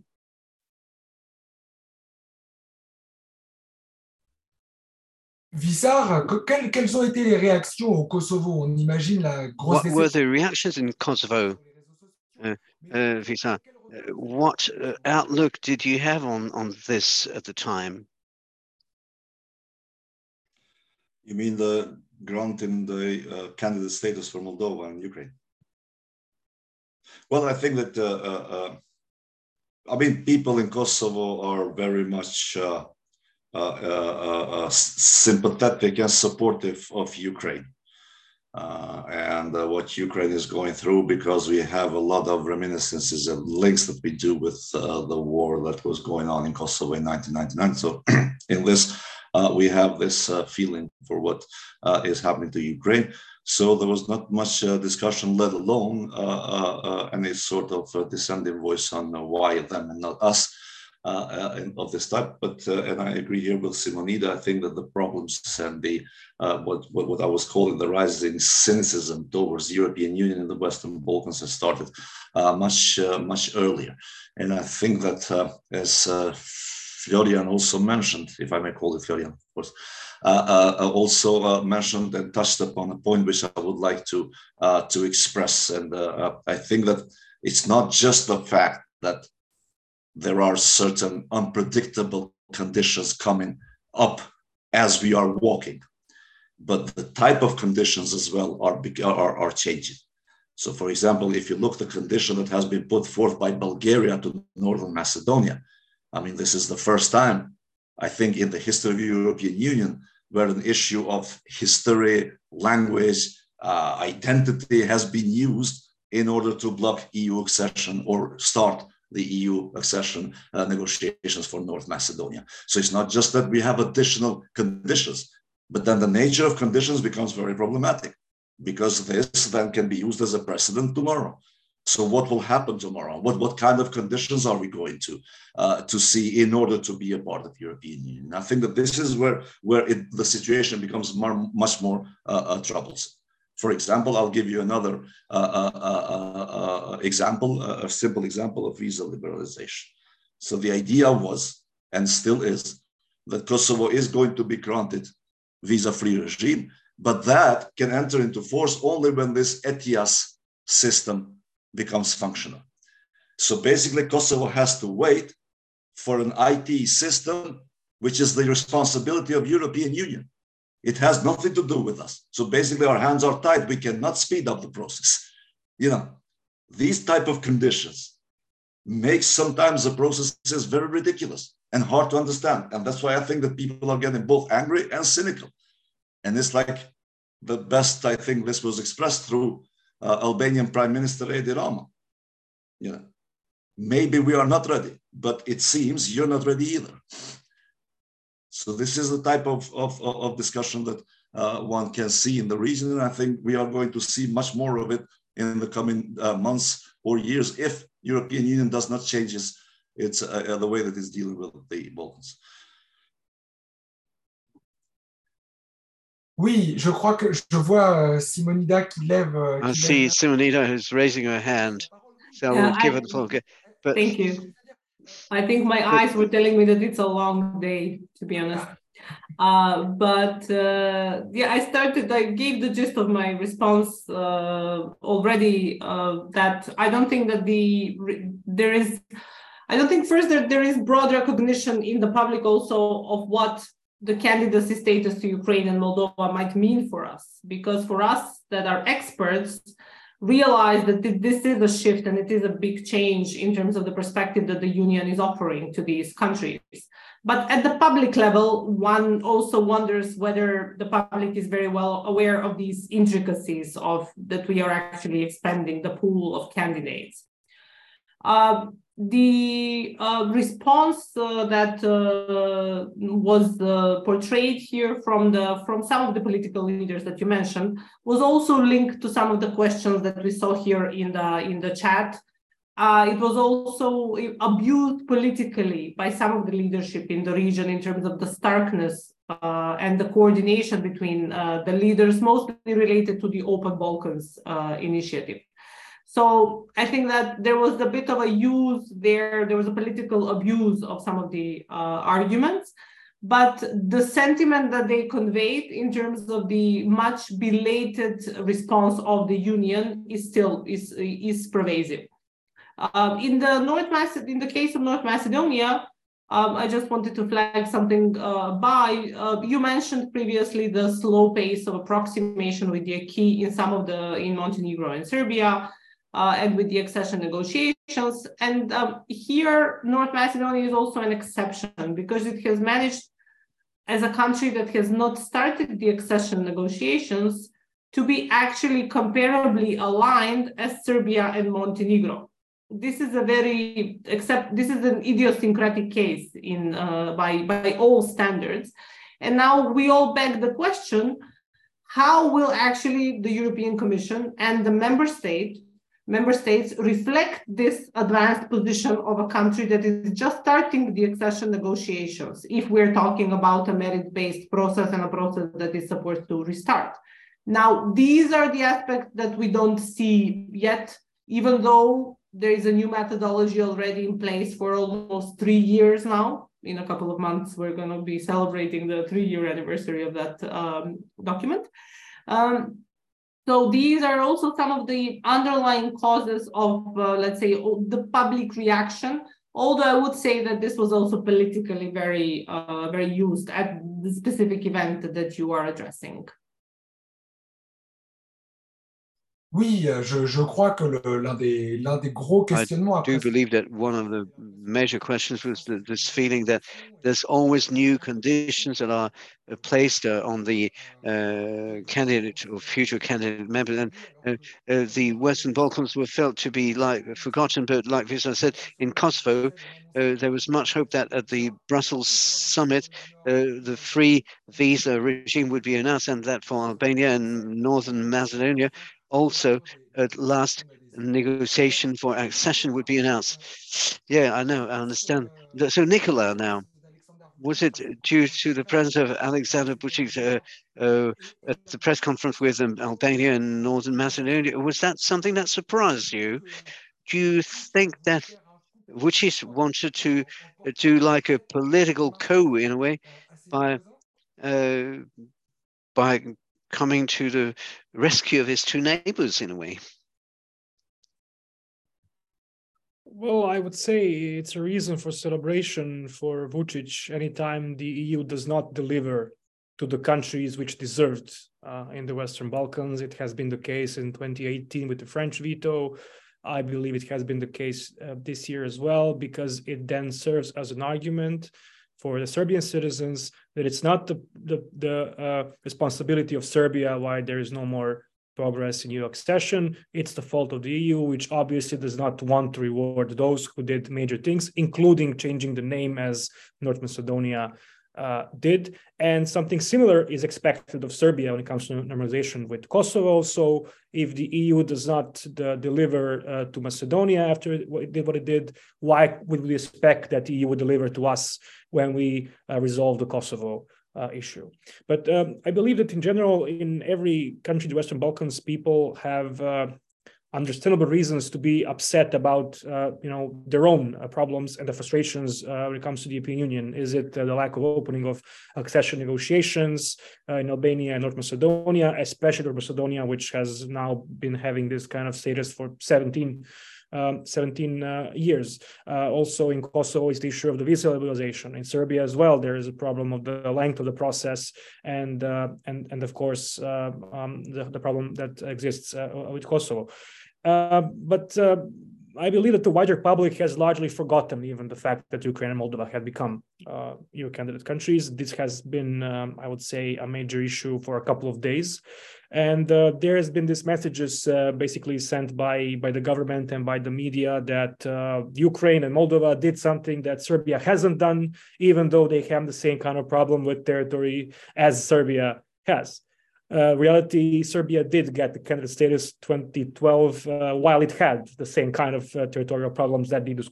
Visar, quelles, quelles ont été les réactions au Kosovo On imagine la grosse. What were the reactions in Kosovo, uh, uh, Visar? what uh, outlook did you have on, on this at the time? You mean the granting the uh, candidate status for Moldova and Ukraine? Well, I think that, uh, uh, uh I mean, people in Kosovo are very much uh, sympathetic and supportive of Ukraine uh, and uh, what Ukraine is going through because we have a lot of reminiscences and links that we do with uh, the war that was going on in Kosovo in 1999. So, in this, uh, we have this uh, feeling for what uh, is happening to Ukraine. So, there was not much discussion, let alone any sort of dissenting voice on why them and not us. Uh, uh, of this type. But uh, and I agree here with Simonida. I think that the problems and the what, what, what I was calling the rising cynicism towards the European Union in the Western Balkans has started much much earlier. And I think that as Florian also mentioned, if I may call it Florian, of course, uh, uh, also uh, mentioned and touched upon a point which I would like to to express. And I think that it's not just the fact that there are certain unpredictable conditions coming up as we are walking. But the type of conditions as well are, are, are changing. So, for example, if you look the condition that has been put forth by Bulgaria to Northern Macedonia, I mean, this is the first time, I think, in the history of the European Union where an issue of history, language, uh, identity has been used in order to block EU accession or start the EU accession uh, negotiations for North Macedonia. So it's not just that we have additional conditions, but then the nature of conditions becomes very problematic because this then can be used as a precedent tomorrow. So what will happen tomorrow? What, what kind of conditions are we going to uh, to see in order to be a part of the European Union? I think that this is where where it, the situation becomes more, much more uh, uh troublesome. For example, I'll give you another uh, uh, uh, example, a simple example of visa liberalization. So the idea was, and still is, that Kosovo is going to be granted visa-free regime, but that can enter into force only when this ETIAS system becomes functional. So basically, Kosovo has to wait for an IT system, which is the responsibility of European Union. It has nothing to do with us. So basically, our hands are tied. We cannot speed up the process. You know, these type of conditions make sometimes the processes very ridiculous and hard to understand. And that's why I think that people are getting both angry and cynical. And it's like the best, I think this was expressed through uh, Albanian Prime Minister Edi Rama. You know, maybe we are not ready, but it seems you're not ready either. So this is the type of, of, of discussion that uh, one can see in the region. And I think we are going to see much more of it in the coming uh, months or years if European Union does not change its, its uh, uh the way that it's dealing with the Balkans. Oui, je crois que je vois euh, Simonida qui lève. Euh, I see Simonida who's raising her hand. So yeah, we'll give it the But thank you. I think my eyes were telling me that it's a long day, to be honest. Uh, but uh, yeah, I started, I gave the gist of my response uh, already uh, that I don't think that the, there is, I don't think first that there is broad recognition in the public also of what the candidacy status to Ukraine and Moldova might mean for us. Because for us that are experts, realize that this is a shift and it is a big change in terms of the perspective that the union is offering to these countries. But at the public level, one also wonders whether the public is very well aware of these intricacies of that we are actually expanding the pool of candidates. Uh, the uh, response uh, that uh, was uh, portrayed here from the from some of the political leaders that you mentioned was also linked to some of the questions that we saw here in the in the chat. Uh, it was also abused politically by some of the leadership in the region in terms of the starkness uh, and the coordination between the leaders, mostly related to the Open Balkans initiative. So I think that there was a bit of a use there, there was a political abuse of some of the uh, arguments, but the sentiment that they conveyed in terms of the much belated response of the union is still is, is pervasive. Um, in the North Maced- in the case of North Macedonia, um, I just wanted to flag something uh, by. Uh, you mentioned previously the slow pace of approximation with the key in some of the in Montenegro and Serbia and with the accession negotiations. And um, here, North Macedonia is also an exception because it has managed, as a country that has not started the accession negotiations, to be actually comparably aligned as Serbia and Montenegro. This is a very, except this is an idiosyncratic case in uh, by by all standards, and now we all beg the question: How will actually the European Commission and the member state member states reflect this advanced position of a country that is just starting the accession negotiations, if we're talking about a merit-based process and a process that is supposed to restart. Now, these are the aspects that we don't see yet, even though there is a new methodology already in place for almost three years now. In a couple of months, we're going to be celebrating the three-year anniversary of that um, document. Um, so these are also some of the underlying causes of, uh, let's say, the public reaction. Although I would say that this was also politically very, uh, very used at the specific event that you are addressing. Oui, euh, je, je crois que l'un des, des gros questionnements. I do believe that one of the major questions was the, this feeling that there's always new conditions that are uh, placed uh, on the uh, candidate or future candidate member. And uh, uh, the Western Balkans were felt to be like forgotten, but like I said, in Kosovo, uh, there was much hope that at the Brussels summit, the free visa regime would be announced and that for Albania and Northern Macedonia, also at last negotiation for accession would be announced. Yeah, I know, I understand. So Nikola now, was it due to the presence of Alexander Vucic uh, uh, at the press conference with um, Albania and Northern Macedonia? Was that something that surprised you? Do you think that Vucic wanted to do like a political coup in a way by uh, by coming to the rescue of his two neighbors in a way. Well, I would say it's a reason for celebration for Vucic anytime the EU does not deliver to the countries which deserved uh, in the Western Balkans. It has been the case in 2018 with the French veto. I believe it has been the case uh, this year as well, because it then serves as an argument for the Serbian citizens that it's not the the, the uh, responsibility of Serbia why there is no more progress in EU accession. It's the fault of the EU, which obviously does not want to reward those who did major things, including changing the name as North Macedonia uh, did. And something similar is expected of Serbia when it comes to normalization with Kosovo. So if the EU does not uh, deliver uh, to Macedonia after it did what it did, why would we expect that the EU would deliver to us when we uh, resolve the Kosovo uh, issue. But um, I believe that in general, in every country, the Western Balkans, people have uh, understandable reasons to be upset about, uh, you know, their own uh, problems and the frustrations uh, when it comes to the European Union. Is it uh, the lack of opening of accession negotiations in Albania and North Macedonia, especially North Macedonia, which has now been having this kind of status for 17 um, 17 uh, years. Uh, also in Kosovo is the issue of the visa liberalization. In Serbia as well, there is a problem of the length of the process and uh, and and of course uh, um, the, the problem that exists uh, with Kosovo. Uh, but I believe that the wider public has largely forgotten even the fact that Ukraine and Moldova had become uh, EU candidate countries. This has been, um, I would say, a major issue for a couple of days. And uh, there has been these messages uh, basically sent by, by the government and by the media that uh, Ukraine and Moldova did something that Serbia hasn't done, even though they have the same kind of problem with territory as Serbia has uh, reality, Serbia did get the candidate status 2012 uh, while it had the same kind of uh, territorial problems that these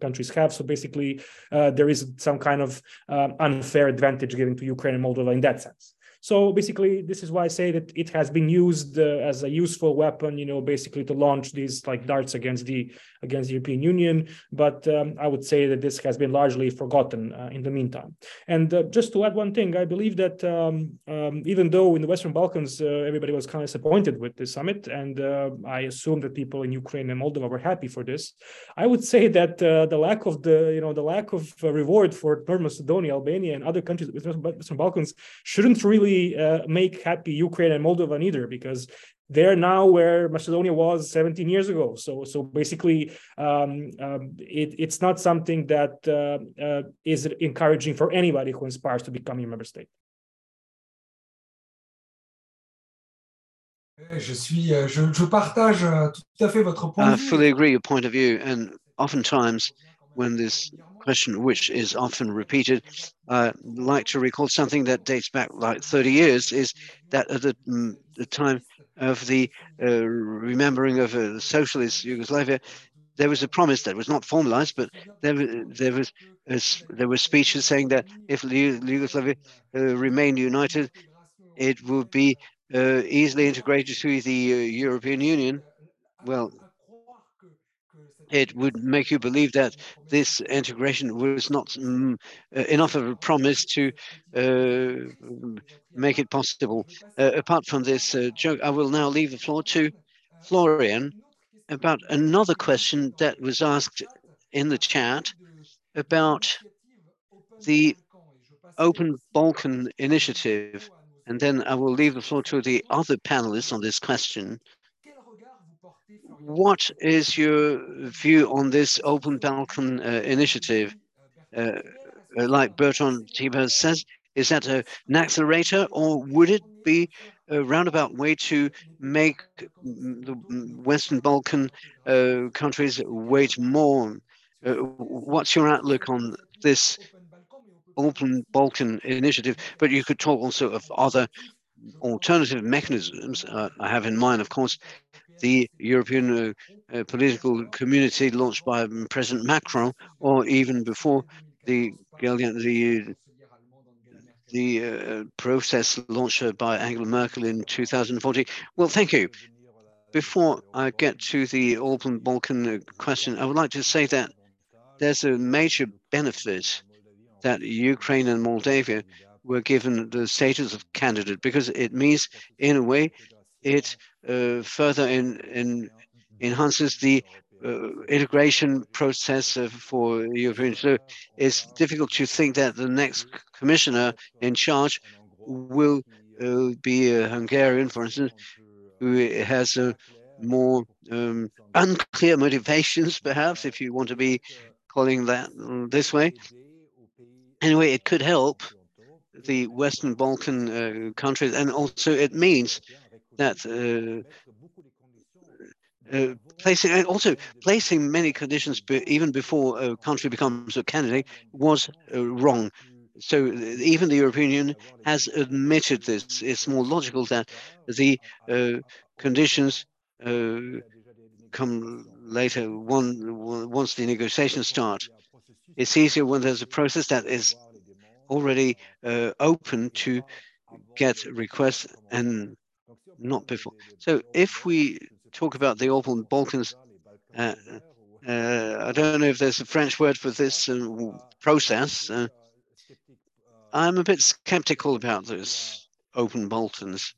countries have. So basically, uh, there is some kind of um, unfair advantage given to Ukraine and Moldova in that sense. So basically, this is why I say that it has been used uh, as a useful weapon, you know, basically to launch these like darts against the against the European Union. But um, I would say that this has been largely forgotten uh, in the meantime. And uh, just to add one thing, I believe that um, um, even though in the Western Balkans uh, everybody was kind of disappointed with this summit, and uh, I assume that people in Ukraine and Moldova were happy for this, I would say that uh, the lack of the you know the lack of reward for North Macedonia, Albania, and other countries with Western Balkans shouldn't really make happy Ukraine and Moldova neither, because they're now where Macedonia was 17 years ago. So, so basically, um, um, it, it's not something that uh, uh, is encouraging for anybody who aspires to become a member state. Je suis, euh, je, je partage euh, tout à fait votre point. I fully agree your point of view, and oftentimes when this question, which is often repeated, uh, like to recall something that dates back like 30 years, is that at the, mm, the time of the uh, remembering of uh, socialist Yugoslavia, there was a promise that was not formalized, but there, there was there were speeches saying that if Yugoslavia uh, remained united, it would be uh, easily integrated to the uh, European Union. Well, it would make you believe that this integration was not mm, uh, enough of a promise to uh, make it possible. Uh, apart from this uh, joke, I will now leave the floor to Florian about another question that was asked in the chat about the Open Balkan Initiative. And then I will leave the floor to the other panelists on this question what is your view on this Open Balkan uh, initiative? Uh, uh like Bertrand Thibault says, is that a, an accelerator or would it be a roundabout way to make the Western Balkan uh, countries wait more? Uh, what's your outlook on this Open Balkan initiative? But you could talk also of other alternative mechanisms. Uh, I have in mind, of course, the European uh, uh, political community launched by President Macron, or even before the the the uh, process launched by Angela Merkel in 2014. Well, thank you. Before I get to the Open Balkan question, I would like to say that there's a major benefit that Ukraine and Moldavia were given the status of candidate because it means, in a way, it uh, further in, in enhances the uh, integration process for European. So it's difficult to think that the next commissioner in charge will uh, be a Hungarian, for instance, who has a more um, unclear motivations, perhaps, if you want to be calling that this way. Anyway, it could help the Western Balkan uh, countries, and also it means that uh, uh, placing and also placing many conditions be, even before a country becomes a candidate was uh, wrong. So even the European Union has admitted this. It's more logical that the uh, conditions uh, come later one, once the negotiations start. It's easier when there's a process that is already uh, open to get requests and not before. So if we talk about the open Balkans, uh, uh, I don't know if there's a French word for this uh, process. Uh, I'm a bit skeptical about this open Balkans.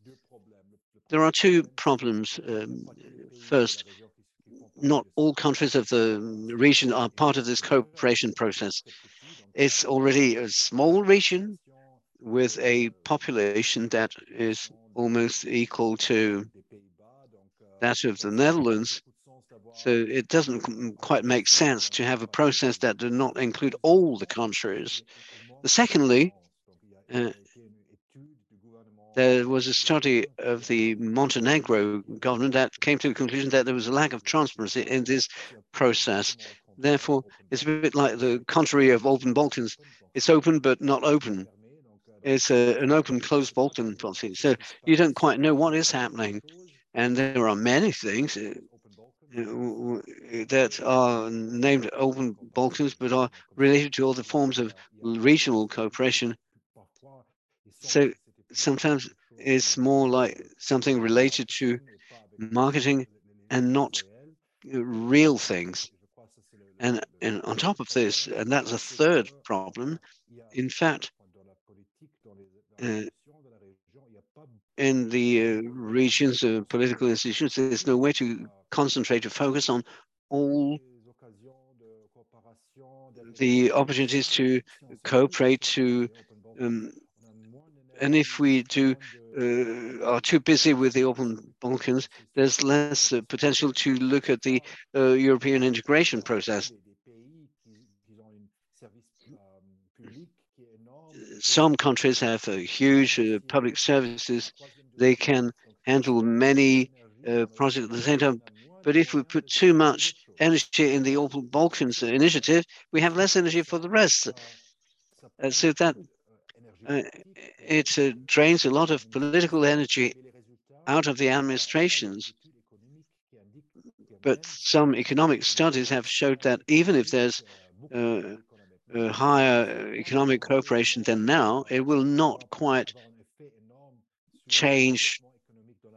There are two problems. Um, first, not all countries of the region are part of this cooperation process. It's already a small region with a population that is almost equal to that of the Netherlands. So it doesn't quite make sense to have a process that does not include all the countries. Secondly, uh, there was a study of the Montenegro government that came to the conclusion that there was a lack of transparency in this process. Therefore, it's a bit like the contrary of open Balkans. It's open but not open. It's a, an open closed Balkan policy. So you don't quite know what is happening. And there are many things uh, that are named open Balkans but are related to other forms of regional cooperation. So sometimes it's more like something related to marketing and not real things. And, and on top of this, and that's a third problem, in fact, uh, in the uh, regions of political institutions, there's no way to concentrate to focus on all the opportunities to cooperate to um, and if we do uh, are too busy with the open Balkans, there's less uh, potential to look at the uh, European integration process. Some countries have huge uh, public services. They can handle many uh, projects at the same time. But if we put too much energy in the Balkans initiative, we have less energy for the rest. Uh, so that uh, it uh, drains a lot of political energy out of the administrations. But some economic studies have showed that even if there's uh, higher economic cooperation than now, it will not quite change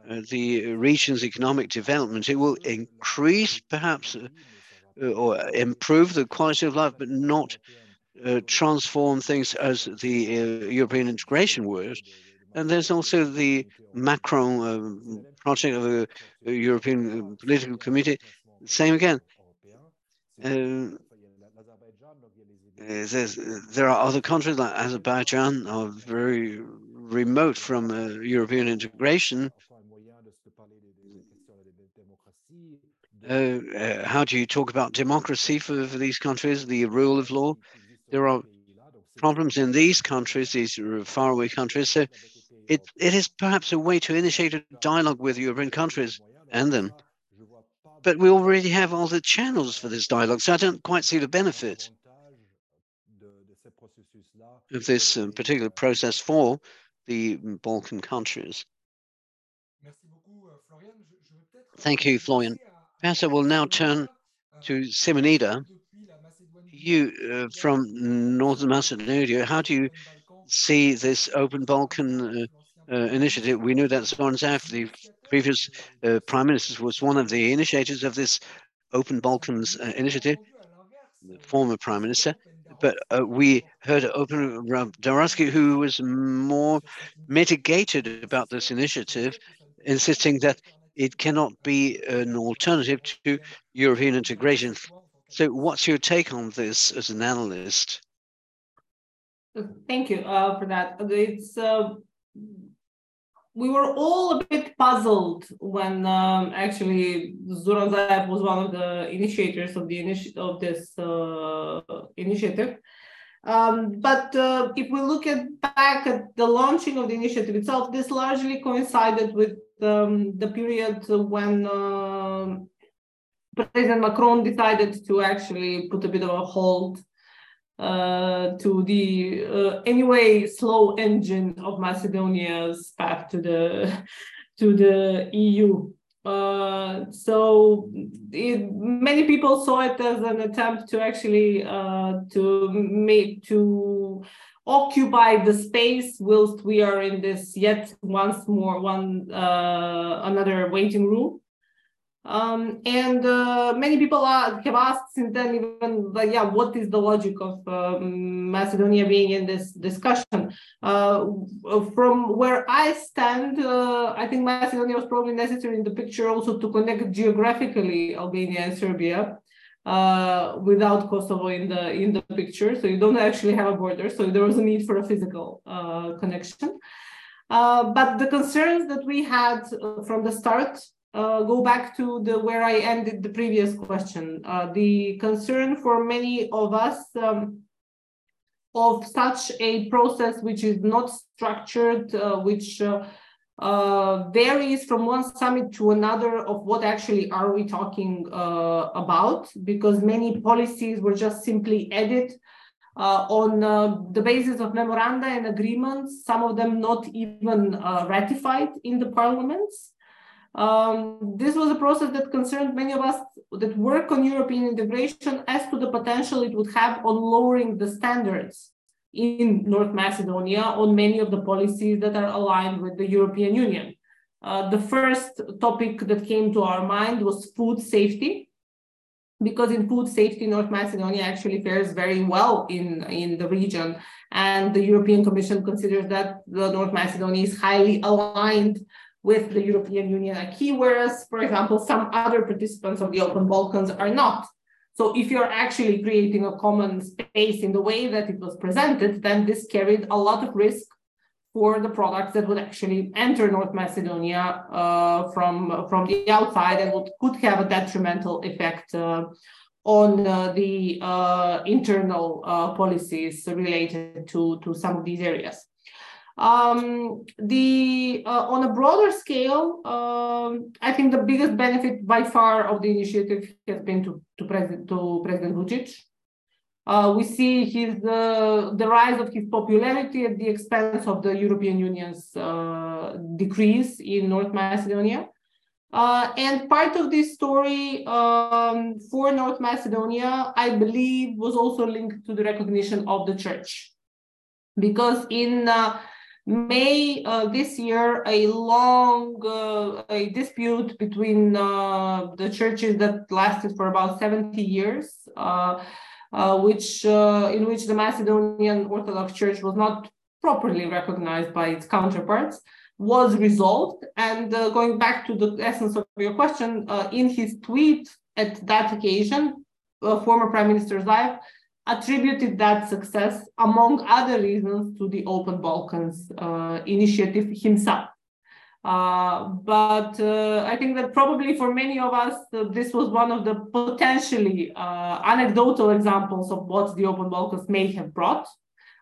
uh, the region's economic development. It will increase perhaps uh, or improve the quality of life, but not uh, transform things as the uh, European integration would. And there's also the Macron uh, project of the European Political Committee. Same again. Uh, there are other countries like Azerbaijan are very remote from uh, European integration. Uh, how do you talk about democracy for, for these countries, the rule of law? there are problems in these countries, these faraway countries. So it, it is perhaps a way to initiate a dialogue with European countries and them. But we already have all the channels for this dialogue, so I don't quite see the benefit of this um, particular process for the Balkan countries. Thank you, Florian. I will now turn to Simonida you uh, from Northern Macedonia, how do you see this open Balkan uh, uh, initiative? We knew that Zoran Zaev, the previous uh, prime minister, was one of the initiators of this open Balkans uh, initiative. the former prime minister, but uh, we heard Open Daraski, who was more mitigated about this initiative, insisting that it cannot be an alternative to European integration. So what's your take on this as an analyst? Thank you uh, for that. It's uh, we were all a bit puzzled when um, actually Zoran Zaev was one of the initiators of the initi- of this uh, initiative. Um, but uh, if we look at back at the launching of the initiative itself, this largely coincided with um, the period when uh, President Macron decided to actually put a bit of a hold uh, to the uh, anyway slow engine of Macedonia's path to the to the EU. Uh, so it, many people saw it as an attempt to actually uh, to make to occupy the space whilst we are in this yet once more one uh, another waiting room um, and uh, many people are, have asked since then, even like, yeah, what is the logic of um, Macedonia being in this discussion? Uh, from where I stand, uh, I think Macedonia was probably necessary in the picture also to connect geographically Albania and Serbia. Uh, without Kosovo in the in the picture, so you don't actually have a border. So there was a need for a physical uh, connection. Uh, but the concerns that we had from the start uh, go back to the where I ended the previous question. Uh, the concern for many of us um, of such a process which is not structured, uh, which uh, uh, varies from one summit to another of what actually are we talking uh, about, because many policies were just simply added on the basis of memoranda and agreements, some of them not even ratified in the parliaments. Um, this was a process that concerned many of us that work on European integration as to the potential it would have on lowering the standards in North Macedonia on many of the policies that are aligned with the European Union. Uh, the first topic that came to our mind was food safety, because in food safety, North Macedonia actually fares very well in, in the region. And the European Commission considers that the North Macedonia is highly aligned with the European Union acquis, whereas, for example, some other participants of the Open Balkans are not. So if you're actually creating a common space in the way that it was presented, then this carried a lot of risk for the products that would actually enter North Macedonia uh, from, from the outside and would, could have a detrimental effect uh, on uh, the uh, internal uh, policies related to, to some of these areas. Um, the uh, on a broader scale, um, I think the biggest benefit by far of the initiative has been to to President to President Vucic. Uh, we see his uh, the rise of his popularity at the expense of the European Union's uh, decrease in North Macedonia. Uh, and part of this story um, for North Macedonia, I believe, was also linked to the recognition of the church. Because in uh, May uh, this year, a long uh, a dispute between uh, the churches that lasted for about 70 years, uh, uh, which uh, in which the Macedonian Orthodox Church was not properly recognized by its counterparts, was resolved. And going back to the essence of your question, in his tweet at that occasion, former Prime Minister Zaev attributed that success, among other reasons, to the Open Balkans uh, initiative himself. Uh, but uh, I think that probably for many of us, uh, this was one of the potentially uh, anecdotal examples of what the Open Balkans may have brought.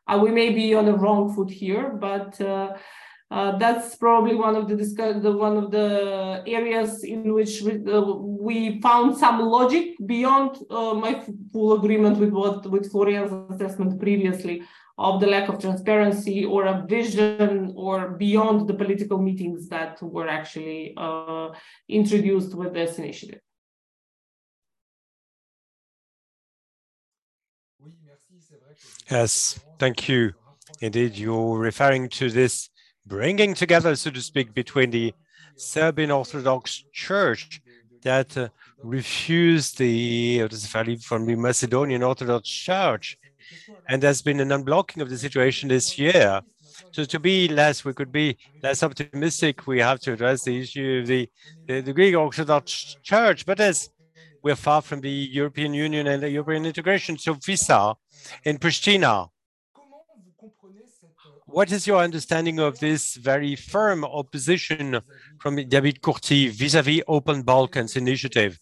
Uh, we may be on the wrong foot here, but uh, that's probably one of the, the one of the areas in which we, uh, we found some logic beyond uh, my full agreement with what with Florian's assessment previously of the lack of transparency or a vision or beyond the political meetings that were actually uh, introduced with this initiative. Yes, thank you. Indeed, you're referring to this bringing together, so to speak, between the Serbian Orthodox Church that uh, refused the, from the Macedonian Orthodox Church. And there's been an unblocking of the situation this year. So to be less, we could be less optimistic. We have to address the issue of the, the, the Greek Orthodox Church. But as we're far from the European Union and the European integration, so Visar in Pristina, what is your understanding of this very firm opposition from David Kurti vis-à-vis -vis Open Balkans initiative?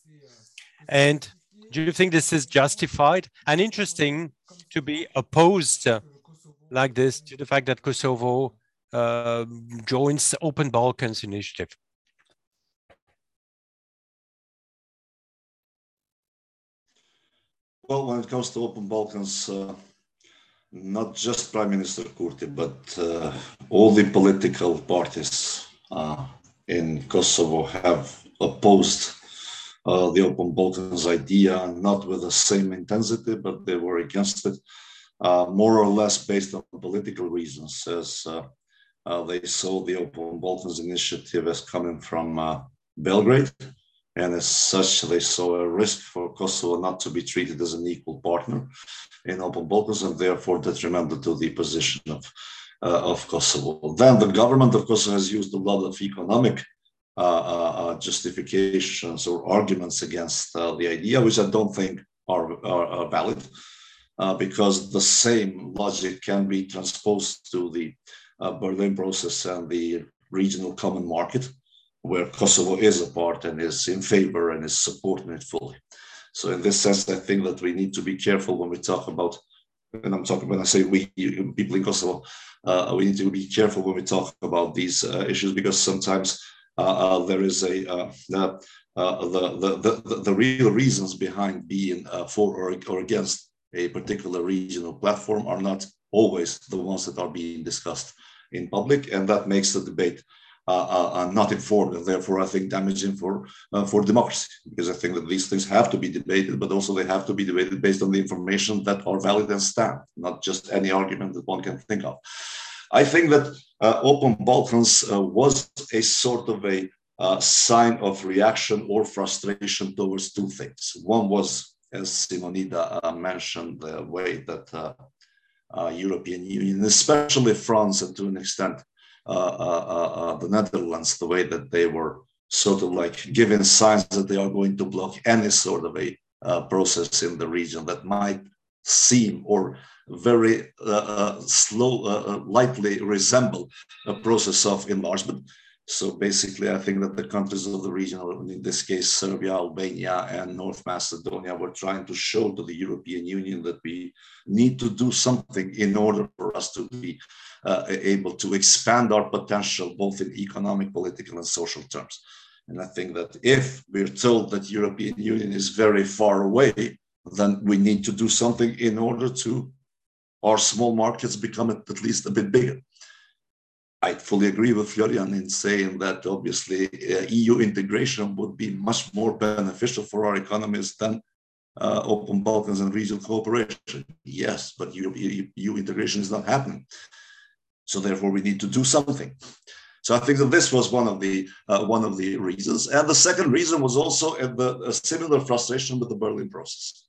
And do you think this is justified and interesting to be opposed like this to the fact that Kosovo uh, joins Open Balkans initiative? Well, when it comes to Open Balkans, uh, not just Prime Minister Kurti, but uh, all the political parties uh, in Kosovo have opposed uh, the Open Balkans idea, not with the same intensity, but they were against it, uh, more or less based on political reasons, as uh, uh, they saw the Open Balkans initiative as coming from Belgrade. And as such, they saw a risk for Kosovo not to be treated as an equal partner in Open Balkans and therefore detrimental to the position of, uh, of Kosovo. Then the government of Kosovo has used a lot of economic uh, uh, uh justifications or arguments against uh, the idea, which I don't think are, are, are valid, uh, because the same logic can be transposed to the Berlin process and the regional common market where Kosovo is a part and is in favor and is supporting it fully. So in this sense, I think that we need to be careful when we talk about, and I'm talking when I say we people in Kosovo, uh, we need to be careful when we talk about these uh, issues because sometimes uh, uh there is a uh, uh, the, the, the, the real reasons behind being for or, or against a particular regional platform are not always the ones that are being discussed in public, and that makes the debate uh, uh, not informed, and therefore I think damaging for uh, for democracy. Because I think that these things have to be debated, but also they have to be debated based on the information that are valid and stand, not just any argument that one can think of. I think that uh, Open Balkans uh, was a sort of a uh, sign of reaction or frustration towards two things. One was, as Simonida mentioned, the way that European Union, especially France, and to an extent uh, uh, uh, Uh, uh, uh, the Netherlands, the way that they were sort of like giving signs that they are going to block any sort of a process in the region that might seem or very uh, slow, uh, lightly resemble a process of enlargement. So basically, I think that the countries of the region, in this case, Serbia, Albania, and North Macedonia, were trying to show to the European Union that we need to do something in order for us to be uh, able to expand our potential, both in economic, political, and social terms. And I think that if we're told that European Union is very far away, then we need to do something in order to our small markets become at least a bit bigger. I fully agree with Florian in saying that obviously uh, EU integration would be much more beneficial for our economies than uh, open Balkans and regional cooperation. Yes, but EU, EU, integration is not happening. So therefore, we need to do something. So I think that this was one of the uh, one of the reasons, and the second reason was also a, similar frustration with the Berlin process,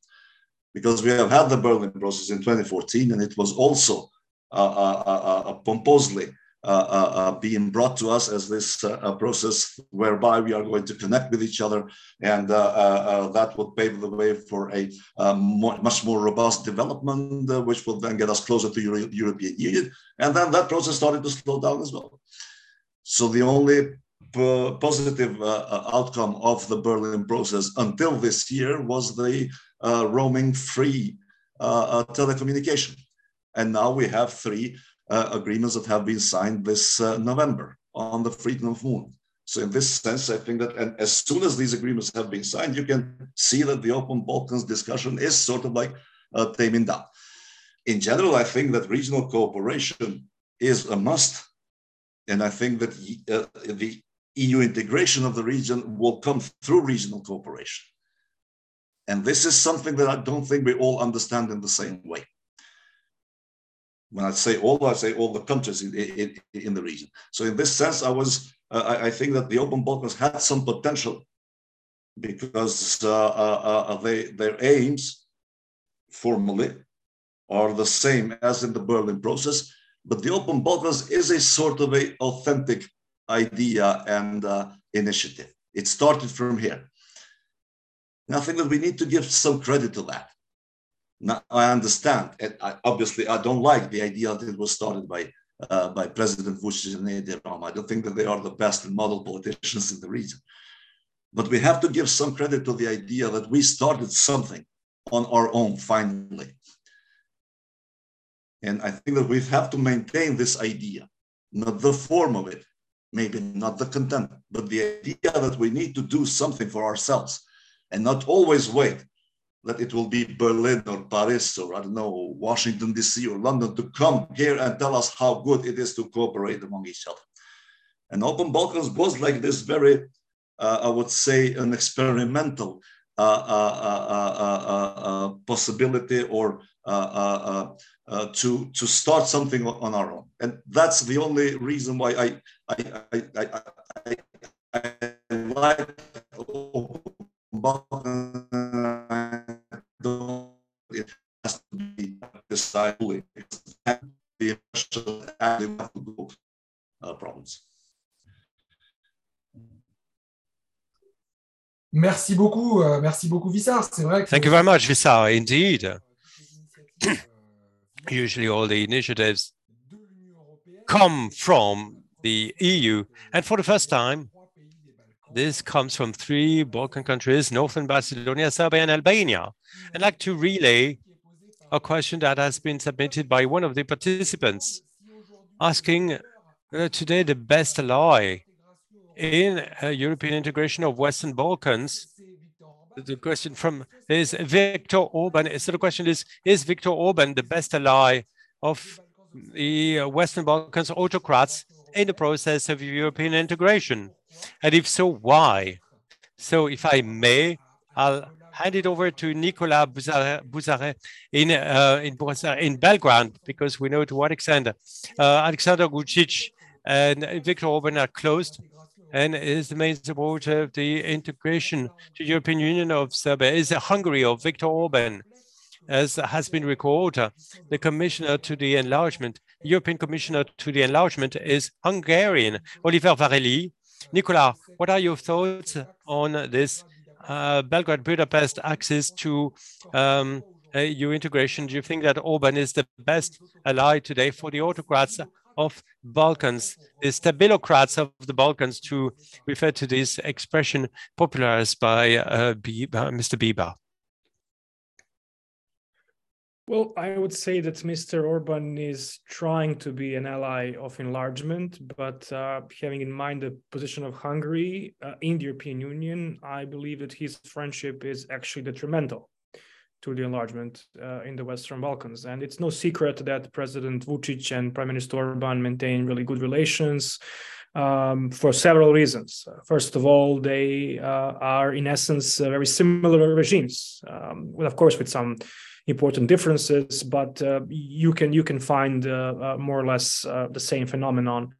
because we have had the Berlin process in 2014, and it was also uh, uh, uh, pompously Uh, uh, uh, being brought to us as this process whereby we are going to connect with each other, and that would pave the way for a much more robust development, which will then get us closer to Euro European Union. And then that process started to slow down as well. So the only positive outcome of the Berlin process until this year was the roaming free telecommunication. And now we have three uh, agreements that have been signed this uh, November on the freedom of movement. So in this sense, I think that and as soon as these agreements have been signed, you can see that the Open Balkans discussion is sort of like uh, taming down. In general, I think that regional cooperation is a must. And I think that uh, the EU integration of the region will come through regional cooperation. And this is something that I don't think we all understand in the same way when I say all, I say all the countries in, in, in the region. So in this sense, I was, uh, I think that the Open Balkans had some potential, because they, their aims formally are the same as in the Berlin process, but the Open Balkans is a sort of a authentic idea and uh, initiative. It started from here. I think that we need to give some credit to that. Now, I understand, and I, obviously, I don't like the idea that it was started by uh, by President Vucic and Edi Rama. I don't think that they are the best and model politicians in the region. But we have to give some credit to the idea that we started something on our own finally. And I think that we have to maintain this idea, not the form of it, maybe not the content, but the idea that we need to do something for ourselves and not always wait that it will be Berlin or Paris or I don't know, Washington, D.C. or London to come here and tell us how good it is to cooperate among each other. And Open Balkans was like this very, uh, I would say, an experimental uh, uh, uh possibility or to, to start something on our own. And that's the only reason why I, I, I, I, I, I like it has to be decided the uh, problems. Merci beaucoup, uh, merci beaucoup, Visar. C'est vrai. Thank you very much, Visar. Indeed. Usually, all the initiatives come from the EU, and for the first time, this comes from three Balkan countries, Northern Macedonia, Serbia, and Albania. I'd like to relay a question that has been submitted by one of the participants, asking uh, today the best ally in uh, European integration of Western Balkans. The question from is Viktor Orban. So the question is, is Viktor Orban the best ally of the Western Balkans autocrats in the process of European integration? And if so, why? So if I may, I'll hand it over to Nikola Burazer in, uh, in, in Belgrade, because we know to what extent uh, Alexander Vucic and Viktor Orban are closed and is the main supporter of the integration to European Union of Serbia, is Hungary of Viktor Orban. As has been recalled, the commissioner to the enlargement, European commissioner to the enlargement is Hungarian, Oliver Varhelyi, Nikola, what are your thoughts on this uh, Belgrade-Budapest access to um, EU integration? Do you think that Orban is the best ally today for the autocrats of Balkans, the stabilocrats of the Balkans, to refer to this expression popularized by uh, Mr. Bieber? Well, I would say that Mr. Orban is trying to be an ally of enlargement, but uh, having in mind the position of Hungary uh, in the European Union, I believe that his friendship is actually detrimental to the enlargement uh, in the Western Balkans. And it's no secret that President Vucic and Prime Minister Orban maintain really good relations. Um, for several reasons. First of all, they uh, are in essence uh, very similar regimes, um, of course, with some important differences, but uh, you can you can find uh, uh, more or less the same phenomenon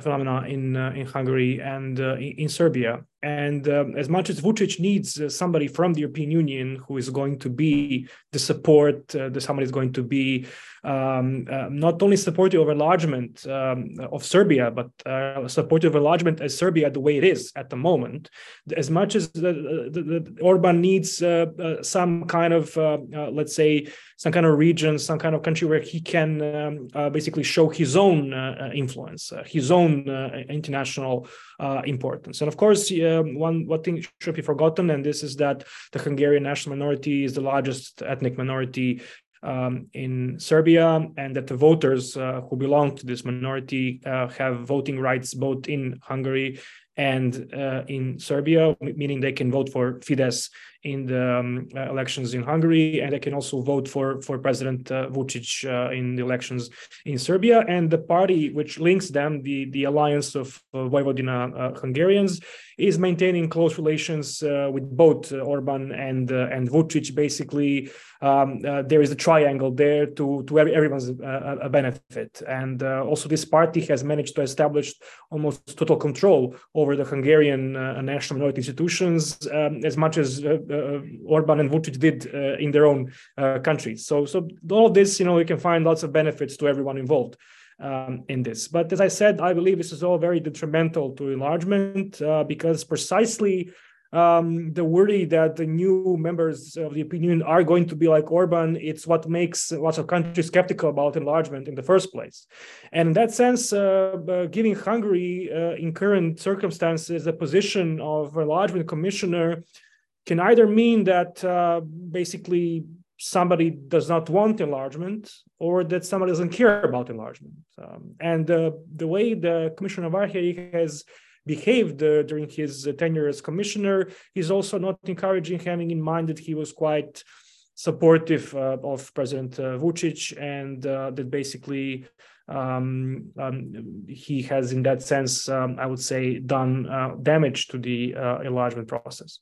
phenomena in in Hungary and in, in Serbia. And um, as much as Vucic needs uh, somebody from the European Union who is going to be the support, uh, the somebody is going to be um, uh, not only supportive of enlargement um, of Serbia, but uh, supportive of enlargement as Serbia the way it is at the moment. As much as the, the, the Orban needs uh, uh, some kind of, let's say, some kind of region, some kind of country where he can um, basically show his own influence, his own international importance. And of course, um, one one thing should be forgotten, and this is that the Hungarian national minority is the largest ethnic minority um, in Serbia, and that the voters uh, who belong to this minority uh, have voting rights both in Hungary and uh, in Serbia, meaning they can vote for Fidesz in the um, uh, elections in Hungary, and they can also vote for for President uh, Vucic uh, in the elections in Serbia. And the party which links them, the the Alliance of uh, Vojvodina uh, Hungarians, is maintaining close relations with both Orban and and Vucic. Basically, um, there is a triangle there to to everyone's benefit. And also, this party has managed to establish almost total control over the Hungarian uh, national minority institutions um, as much as uh, uh, Orban and Vucic did uh, in their own uh, countries. So, so all of this, you know, you can find lots of benefits to everyone involved um, in this. But as I said, I believe this is all very detrimental to enlargement because precisely um, the worry that the new members of the opinion are going to be like Orban, it's what makes lots of countries skeptical about enlargement in the first place. And in that sense, uh, uh, giving Hungary uh, in current circumstances a position of enlargement commissioner can either mean that uh, basically somebody does not want enlargement or that somebody doesn't care about enlargement. Um, and uh, the way the Commissioner Várhelyi has behaved uh, during his tenure as commissioner. He's also not encouraging, having in mind that he was quite supportive uh, of President uh, Vucic and uh, that basically um, um, he has, in that sense, um, I would say, done damage to the enlargement process.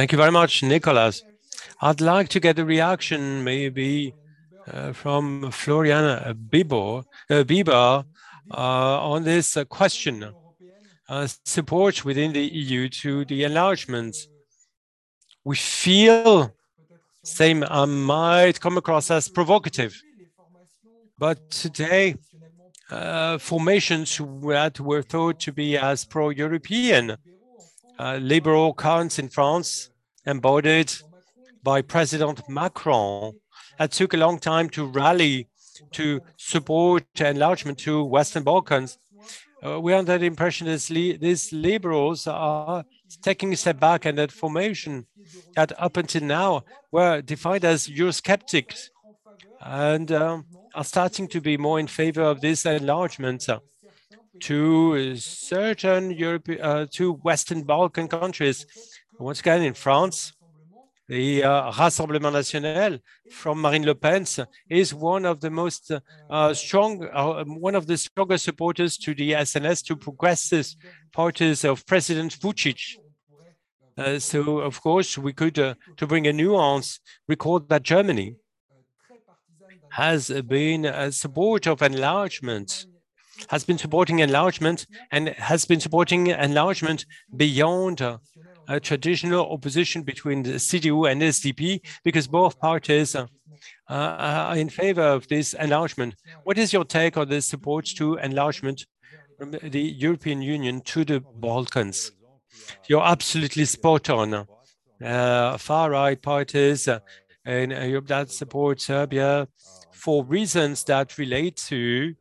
Thank you very much, Nicolas. I'd like to get a reaction maybe uh, from Floriana Bieber, uh, uh, on this question, support within the EU to the enlargement. We feel same I might come across as provocative, but today uh, formations that were thought to be as pro-European, uh, liberal currents in France, embodied by President Macron, it took a long time to rally to support enlargement to Western Balkans. Uh, we are under the impression that these liberals are taking a step back and that formation that up until now were defined as Eurosceptics and um, are starting to be more in favor of this enlargement uh, to certain European, uh, to Western Balkan countries. Once again, in France, the uh, Rassemblement National from Marine Le Pen is one of the most uh, strong, uh, one of the strongest supporters to the SNS, to progressive parties of President Vucic. Uh, so, of course, we could, uh, to bring a nuance, record that Germany has been a support of enlargement, has been supporting enlargement and has been supporting enlargement beyond uh, a traditional opposition between the CDU and SDP because both parties uh, are in favor of this enlargement. What is your take on this support to enlargement from the European Union to the Balkans? You're absolutely spot on. Uh, far-right parties uh, in Europe that support Serbia for reasons that relate to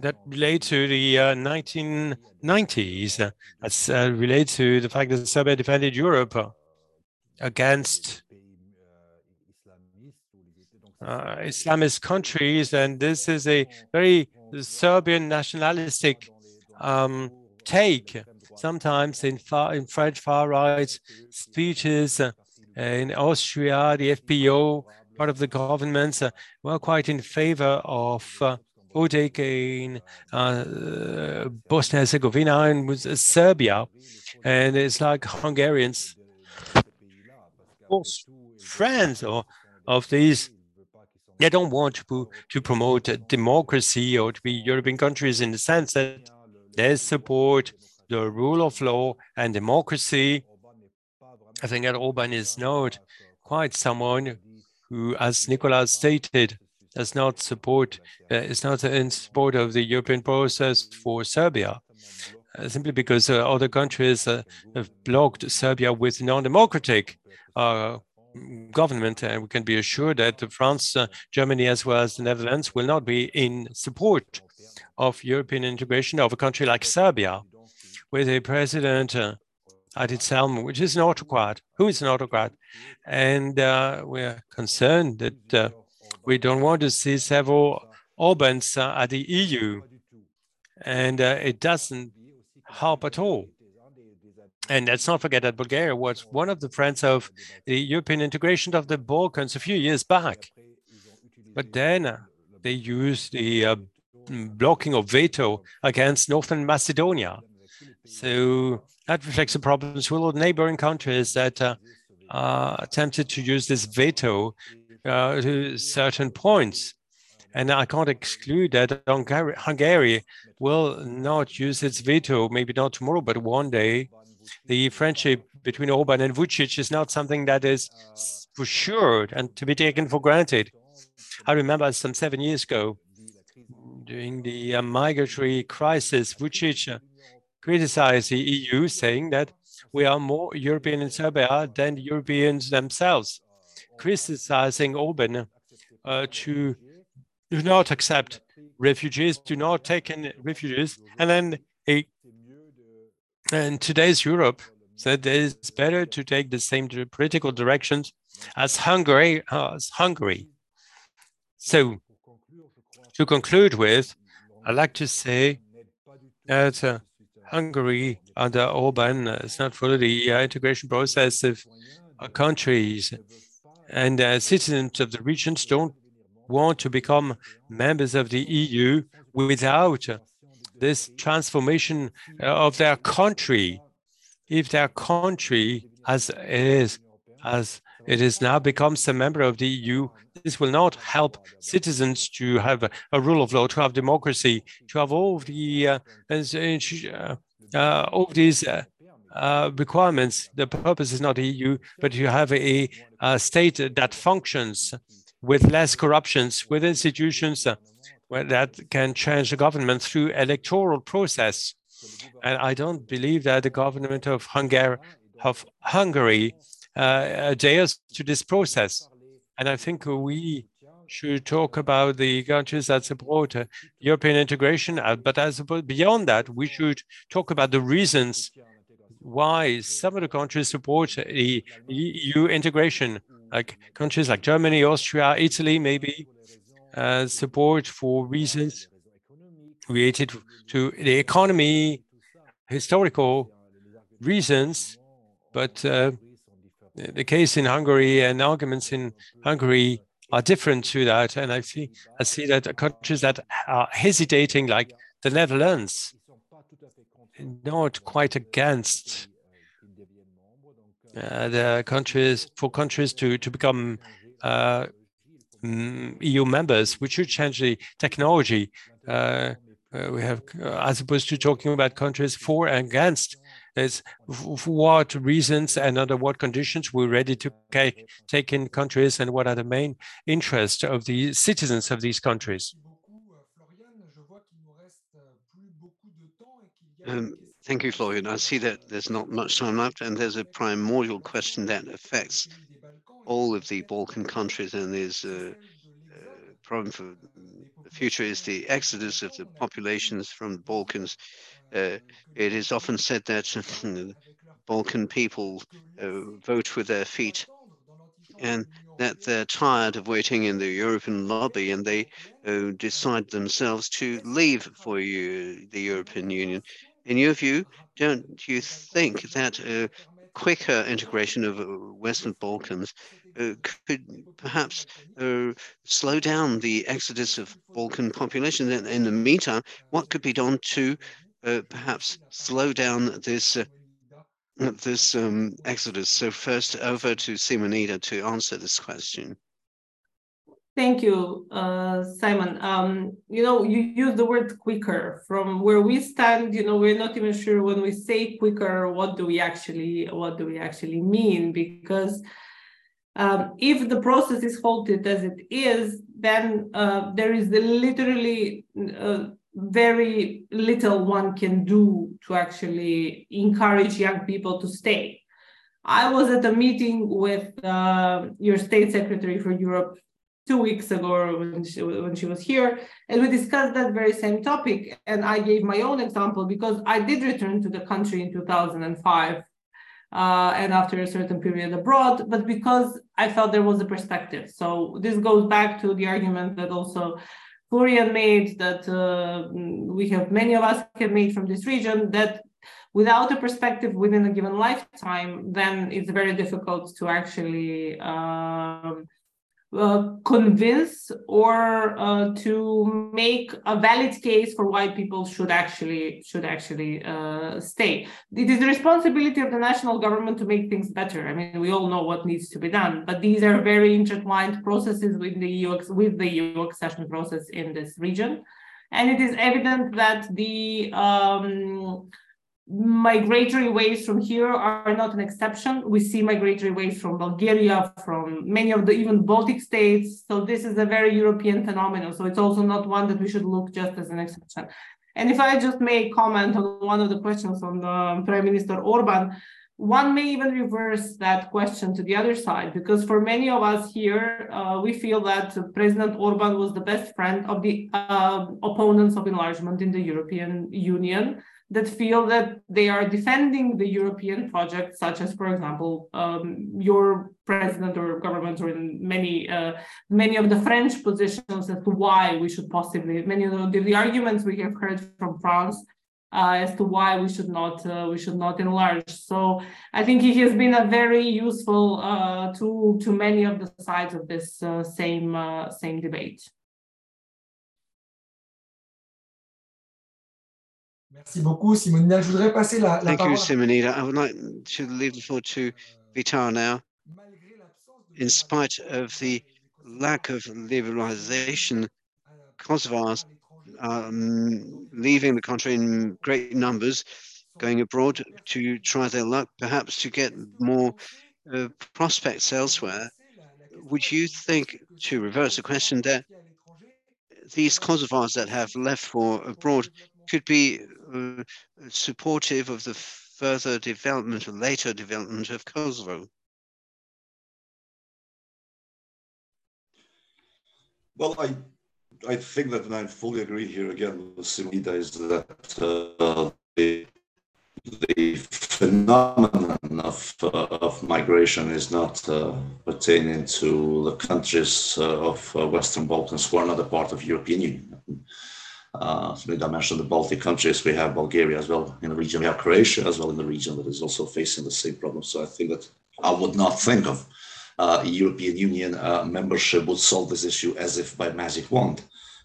that relate to the uh, 1990s. Uh, that's uh, related to the fact that Serbia defended Europe uh, against uh, Islamist countries, and this is a very Serbian nationalistic um, take. Sometimes in far in French far right speeches uh, in Austria, the FPÖ, part of the government, were quite in favor of Dodik in uh, Bosnia and Herzegovina and with uh, Serbia. And it's like Hungarians, friends or of these they don't want to, to promote democracy or to be European countries in the sense that they support the rule of law and democracy. I think that Orban is not quite someone who, as Nicolas stated, does not support, uh, is not in support of the European process for Serbia, uh, simply because uh, other countries uh, have blocked Serbia with non-democratic uh, government, and we can be assured that France, uh, Germany, as well as the Netherlands will not be in support of European integration of a country like Serbia, with a president, uh, Adi Salm, which is an autocrat, who is an autocrat. And we're concerned that we don't want to see several Orbans uh, at the EU, and uh, it doesn't help at all. And let's not forget that Bulgaria was one of the friends of the European integration of the Balkans a few years back. But then uh, they used the uh, blocking of veto against Northern Macedonia. So that reflects the problems with all neighboring countries that uh, attempted to use this veto uh, to certain points. And I can't exclude that Hungary, will not use its veto, maybe not tomorrow, but one day. The friendship between Orban and Vucic is not something that is for sure and to be taken for granted. I remember some seven years ago, during the uh, migratory crisis, Vucic criticized the EU, saying that we are more European in Serbia than Europeans themselves, criticizing Orban uh, to do not accept refugees, do not take in refugees, and then a, and today's Europe said it's better to take the same political directions as Hungary. As Hungary. So, to conclude with, I'd like to say that uh, Hungary under Orban is not fully the uh, integration process of uh, countries, and uh, citizens of the regions don't want to become members of the EU without this transformation uh, of their country. If their country, as it is, as it is now becomes a member of the EU, this will not help citizens to have a, rule of law, to have democracy, to have all the uh, uh, uh, all these uh, uh, requirements. The purpose is not EU, but you have a, a state that functions with less corruptions, with institutions uh, that can change the government through electoral process. And I don't believe that the government of Hungary, of Hungary uh, dares to this process. And I think we should talk about the countries that support uh, European integration, but as beyond that, we should talk about the reasons why some of the countries support the EU integration like countries like Germany, Austria, Italy, maybe uh, support for reasons related to the economy, historical reasons, but uh, the case in Hungary and arguments in Hungary are different to that. And I see, I see that countries that are hesitating, like the Netherlands, not quite against uh, the countries for countries to to become uh, mm, EU members, we should change the technology. Uh, uh we have, uh, as opposed to talking about countries for and against, is for what reasons and under what conditions we're ready to take, take in countries and what are the main interests of the citizens of these countries. Um, Thank you, Florian. I see that there's not much time left, and there's a primordial question that affects all of the Balkan countries, and there's a, a problem for the future is the exodus of the populations from the Balkans. Uh, it is often said that Balkan people uh, vote with their feet, and that they're tired of waiting in the European lobby, and they uh, decide themselves to leave for you, the European Union. In your view, don't you think that a quicker integration of uh, Western Balkans uh, could perhaps uh, slow down the exodus of Balkan population? In, in the meantime, what could be done to uh, perhaps slow down this uh, this um, exodus? So first, over to Simonida to answer this question. Thank you, uh, Simon. Um, you know, you use the word quicker. From where we stand, you know, we're not even sure when we say quicker, what do we actually, what do we actually mean? Because um, if the process is halted as it is, then uh, there is literally uh, very little one can do to actually encourage young people to stay. I was at a meeting with uh, your state secretary for Europe two weeks ago when she, when she was here, and we discussed that very same topic. And I gave my own example because I did return to the country in 2005 uh, and after a certain period abroad, but because I felt there was a perspective. So this goes back to the argument that also Florian made that uh, we have many of us have made from this region that without a perspective within a given lifetime, then it's very difficult to actually um, uh, convince or uh, to make a valid case for why people should actually should actually uh, stay. It is the responsibility of the national government to make things better. I mean, we all know what needs to be done, but these are very intertwined processes with the EU with the EU accession process in this region, and it is evident that the um, migratory waves from here are not an exception. We see migratory waves from Bulgaria, from many of the even Baltic states. So this is a very European phenomenon. So it's also not one that we should look just as an exception. And if I just may comment on one of the questions on the Prime Minister Orban, one may even reverse that question to the other side, because for many of us here, uh, we feel that President Orban was the best friend of the uh, opponents of enlargement in the European Union that feel that they are defending the European project, such as, for example, um, your president or government, or in many uh, many of the French positions as to why we should possibly many of the, the arguments we have heard from France uh, as to why we should not uh, we should not enlarge. So I think he has been a very useful uh, to to many of the sides of this uh, same uh, same debate. Merci beaucoup, Simonida. Je voudrais passer la, la Thank parole. you, Simonida. I would like to leave the floor to Visar now. In spite of the lack of liberalization, Kosovars are um, leaving the country in great numbers, going abroad to try their luck, perhaps to get more uh, prospects elsewhere. Would you think, to reverse the question, that these Kosovars that have left for abroad could be uh, supportive of the further development or later development of Kosovo? Well, I I think that, and I fully agree here again with Simonida, is that uh, the, the phenomenon of, uh, of migration is not uh, pertaining to the countries uh, of uh, Western Balkans who are not a part of European Union. Uh, Simonida mentioned the Baltic countries. We have Bulgaria as well in the region. We have Croatia as well in the region that is also facing the same problem. So I think that I would not think of uh, European Union uh, membership would solve this issue as if by magic wand.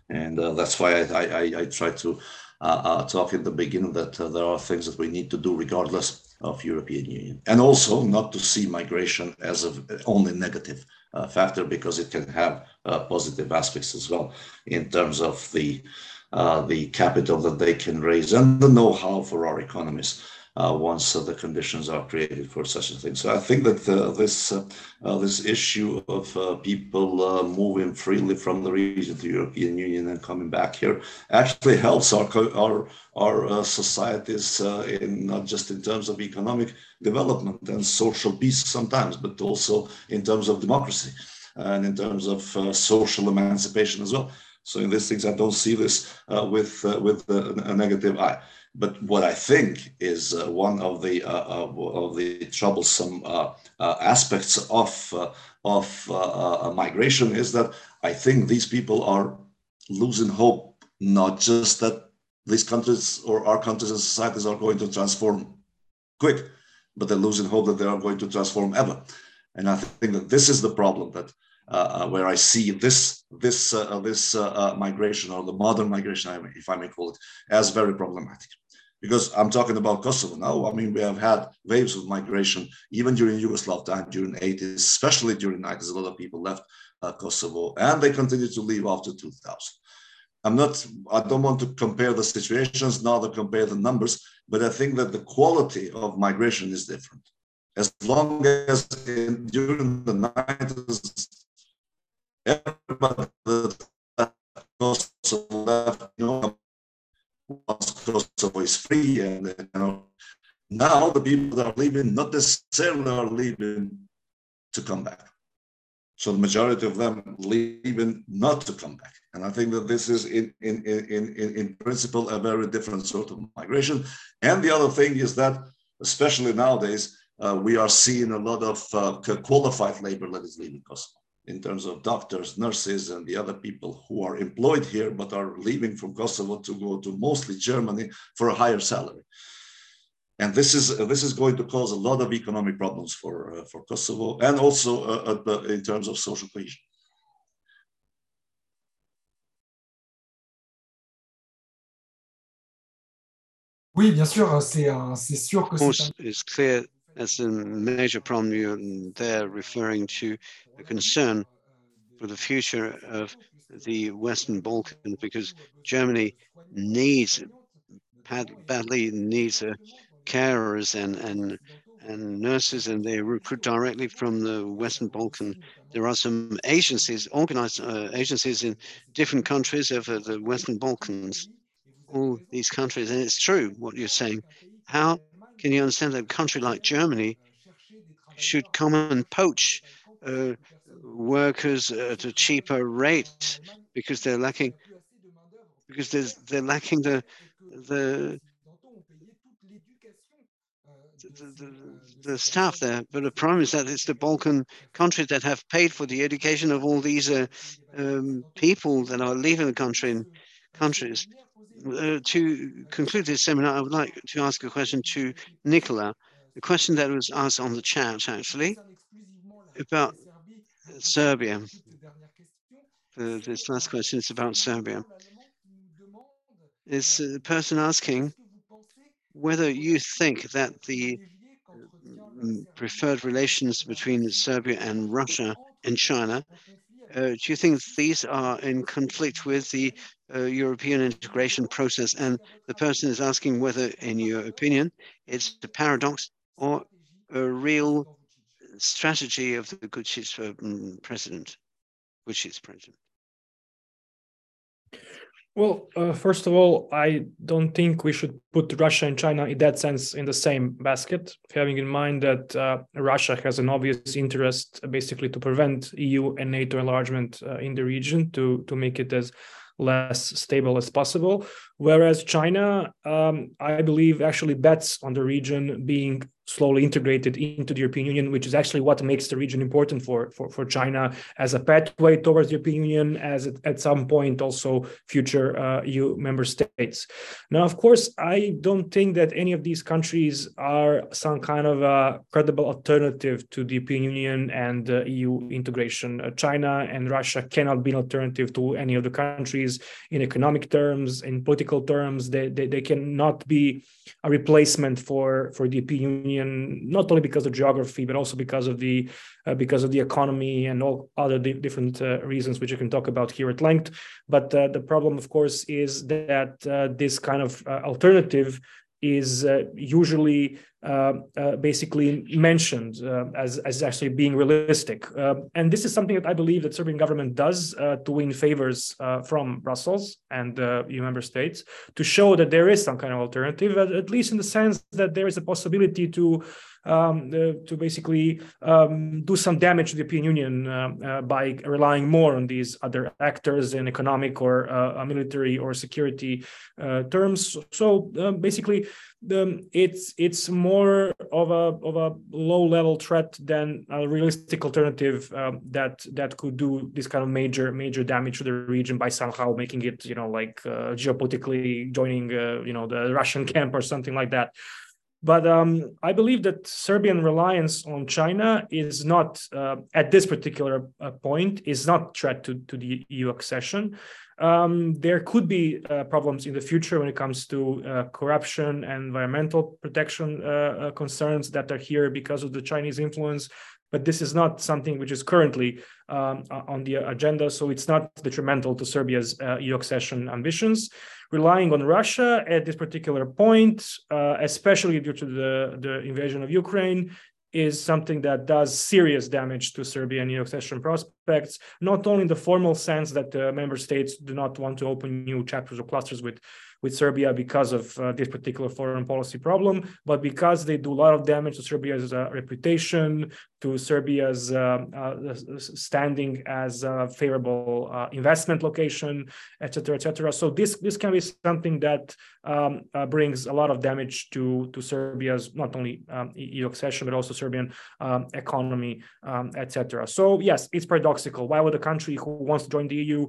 And uh, that's why I, I, I try to uh, uh, talk in the beginning that there are things that we need to do regardless of European Union. And also not to see migration as a only negative factor because it can have positive aspects as well in terms of the, Uh, the capital that they can raise and the know-how for our economies uh, once uh, the conditions are created for such a thing. So I think that uh, this uh, uh, this issue of people moving freely from the region to the European Union and coming back here actually helps our our our societies in not just in terms of economic development and social peace sometimes, but also in terms of democracy and in terms of social emancipation as well. So in these things, I don't see this uh, with uh, with a, negative eye. But what I think is uh, one of the uh, uh of the troublesome uh, aspects of of migration is that I think these people are losing hope, not just that these countries or our countries and societies are going to transform quick, but they're losing hope that they are going to transform ever. And I think that this is the problem that where I see this this uh, this uh, migration or the modern migration, if I may call it, as very problematic because I'm talking about Kosovo now. I mean, we have had waves of migration even during Yugoslav time, during 80s, especially during 90s. A lot of people left uh, Kosovo and they continue to leave after 2000. I'm not, I don't want to compare the situations, neither compare the numbers, but I think that the quality of migration is different. As long as in, during the 90s, everybody that Kosovo left, you Kosovo is free, and you know, now the people that are leaving not necessarily are leaving to come back. So the majority of them leaving not to come back. And I think that this is in, in, in, in, in principle a very different sort of migration. And the other thing is that, especially nowadays, uh, we are seeing a lot of uh, qualified labor that is leaving Kosovo in terms of doctors, nurses, and the other people who are employed here but are leaving from Kosovo to go to mostly Germany for a higher salary. And this is this is going to cause a lot of economic problems for uh, for Kosovo and also uh, uh the, in terms of social cohesion. Oui, bien sûr, c'est euh, sûr que c'est that's a major problem you're there referring to a concern for the future of the Western Balkans because Germany needs badly needs uh, carers and and and nurses, and they recruit directly from the Western Balkan. There are some agencies, organized uh, agencies in different countries of uh, the Western Balkans, all these countries, and it's true what you're saying. How can you understand that a country like Germany should come and poach uh, workers at a cheaper rate because they're lacking because there's they're lacking the the the, the, the staff there. But the problem is that it's the Balkan countries that have paid for the education of all these uh, um, people that are leaving the country and countries. Uh, to conclude this seminar, I would like to ask a question to Nikola. The question that was asked on the chat actually about Serbia. Uh, this last question is about Serbia. Is person asking whether you think that the mm, preferred relations between Serbia and Russia and China, uh, do you think these are in conflict with the uh, European integration process? And the person is asking whether, in your opinion, it's a paradox or a real strategy of the Vučić's um, president, Vučić's president. Well, uh, first of all, I don't think we should put Russia and China in that sense in the same basket, having in mind that uh, Russia has an obvious interest uh, basically to prevent EU and NATO enlargement uh, in the region to, to make it as less stable as possible. Whereas China, um, I believe, actually bets on the region being slowly integrated into the European Union, which is actually what makes the region important for, for, for China as a pathway towards the European Union, as at, at some point also future uh, EU member states. Now, of course, I don't think that any of these countries are some kind of a credible alternative to the European Union and uh, EU integration. Uh, China and Russia cannot be an alternative to any of the countries in economic terms, in political terms. They, they, they cannot be a replacement for, for the European Union not only because of geography, but also because of the uh, because of the economy and all other di different uh, reasons, which you can talk about here at length. But uh, the problem, of course, is that uh, this kind of uh, alternative is uh, usually uh, uh, basically mentioned uh, as, as actually being realistic. and this is something that I believe that Serbian government does to win favors from Brussels and EU member states to show that there is some kind of alternative, at, at least in the sense that there is a possibility to um, uh, to basically um, do some damage to the European Union uh, uh, by relying more on these other actors in economic or military or security terms. So um, basically, um, it's it's more of a of a low level threat than a realistic alternative um, that that could do this kind of major major damage to the region by somehow making it you know like uh, geopolitically joining uh, you know the Russian camp or something like that. But um, I believe that Serbian reliance on China is not, uh, at this particular uh, point, is not threat to, to the EU accession. Um, there could be uh, problems in the future when it comes to uh, corruption and environmental protection uh, uh, concerns that are here because of the Chinese influence. But this is not something which is currently um, on the agenda, so it's not detrimental to Serbia's EU accession ambitions relying on Russia at this particular point, uh, especially due to the, the invasion of Ukraine, is something that does serious damage to Serbian accession prospects, not only in the formal sense that the member states do not want to open new chapters or clusters with with Serbia because of uh, this particular foreign policy problem, but because they do a lot of damage to Serbia's uh, reputation, to Serbia's uh, uh standing as a favorable uh, investment location, etc., etc. So this this can be something that um, brings a lot of damage to to Serbia's not only um, EU accession but also Serbian um, economy, um, etc. So yes, it's paradoxical. Why would a country who wants to join the EU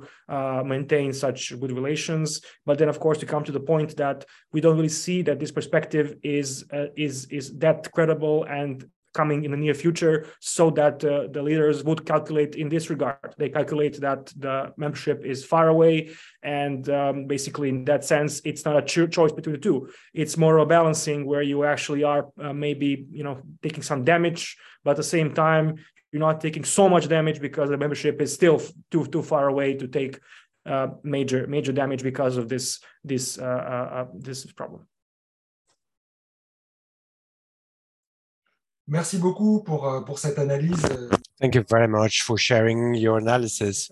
maintain such good relations, but then of course to come come to the point that we don't really see that this perspective is uh, is is that credible and coming in the near future so that uh, the leaders would calculate in this regard. They calculate that the membership is far away. And um, basically, in that sense, it's not a cho- choice between the two. It's more of a balancing where you actually are uh, maybe, you know, taking some damage, but at the same time, you're not taking so much damage because the membership is still too too far away to take uh, major major damage because of this this uh, uh, uh this problem. Merci beaucoup pour, euh, pour cette analyse. Thank you very much for sharing your analysis.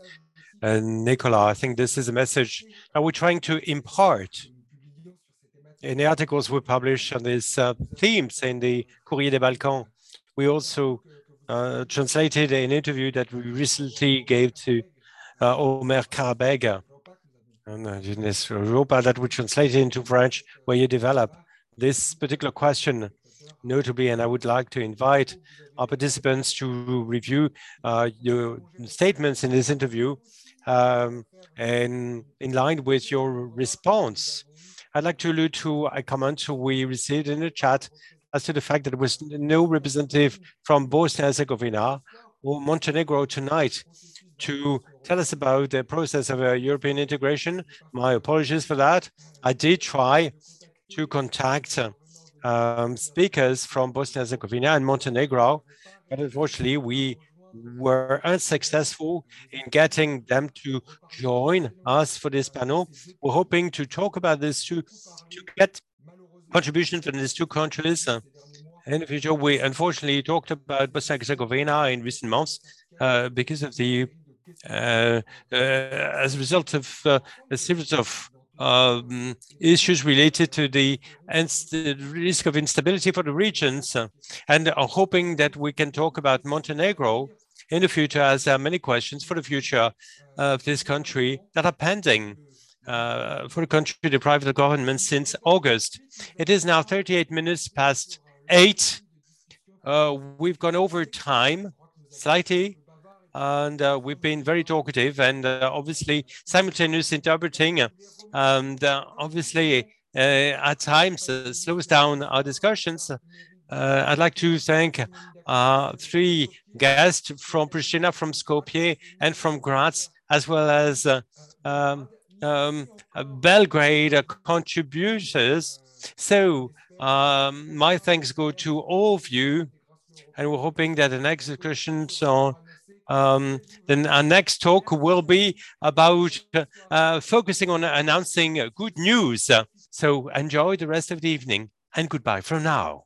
And Nikola, I think this is a message that we're trying to impart in the articles we publish on these uh, themes in the Courrier des Balkans. We also uh, translated an interview that we recently gave to uh, Omer Karabega and uh, Europa that we translated into French, where you develop this particular question notably, and I would like to invite our participants to review uh, your statements in this interview um, and in line with your response. I'd like to allude to a comment we received in the chat as to the fact that there was no representative from Bosnia and Herzegovina or Montenegro tonight to tell us about the process of uh, European integration. My apologies for that. I did try to contact uh, um, speakers from Bosnia and Herzegovina and Montenegro, but unfortunately we were unsuccessful in getting them to join us for this panel. We're hoping to talk about this to, to get contributions from these two countries. Uh, in the future, we unfortunately talked about Bosnia and Herzegovina in recent months uh, because of the uh, uh as a result of uh, a series of um, issues related to the, the risk of instability for the regions, uh, and are hoping that we can talk about Montenegro in the future, as there are many questions for the future of this country that are pending. Uh, for the country deprived of government since August. It is now 38 minutes past eight. Uh, we've gone over time slightly, and uh, we've been very talkative and uh, obviously simultaneous interpreting and uh, obviously uh, at times uh, slows down our discussions. I'd like to thank three guests from Pristina, from Skopje, and from Graz, as well as um, um, Belgrade contributors. So um, my thanks go to all of you, and we're hoping that the next discussions on um, then our next talk will be about uh, focusing on announcing good news. So enjoy the rest of the evening and goodbye for now.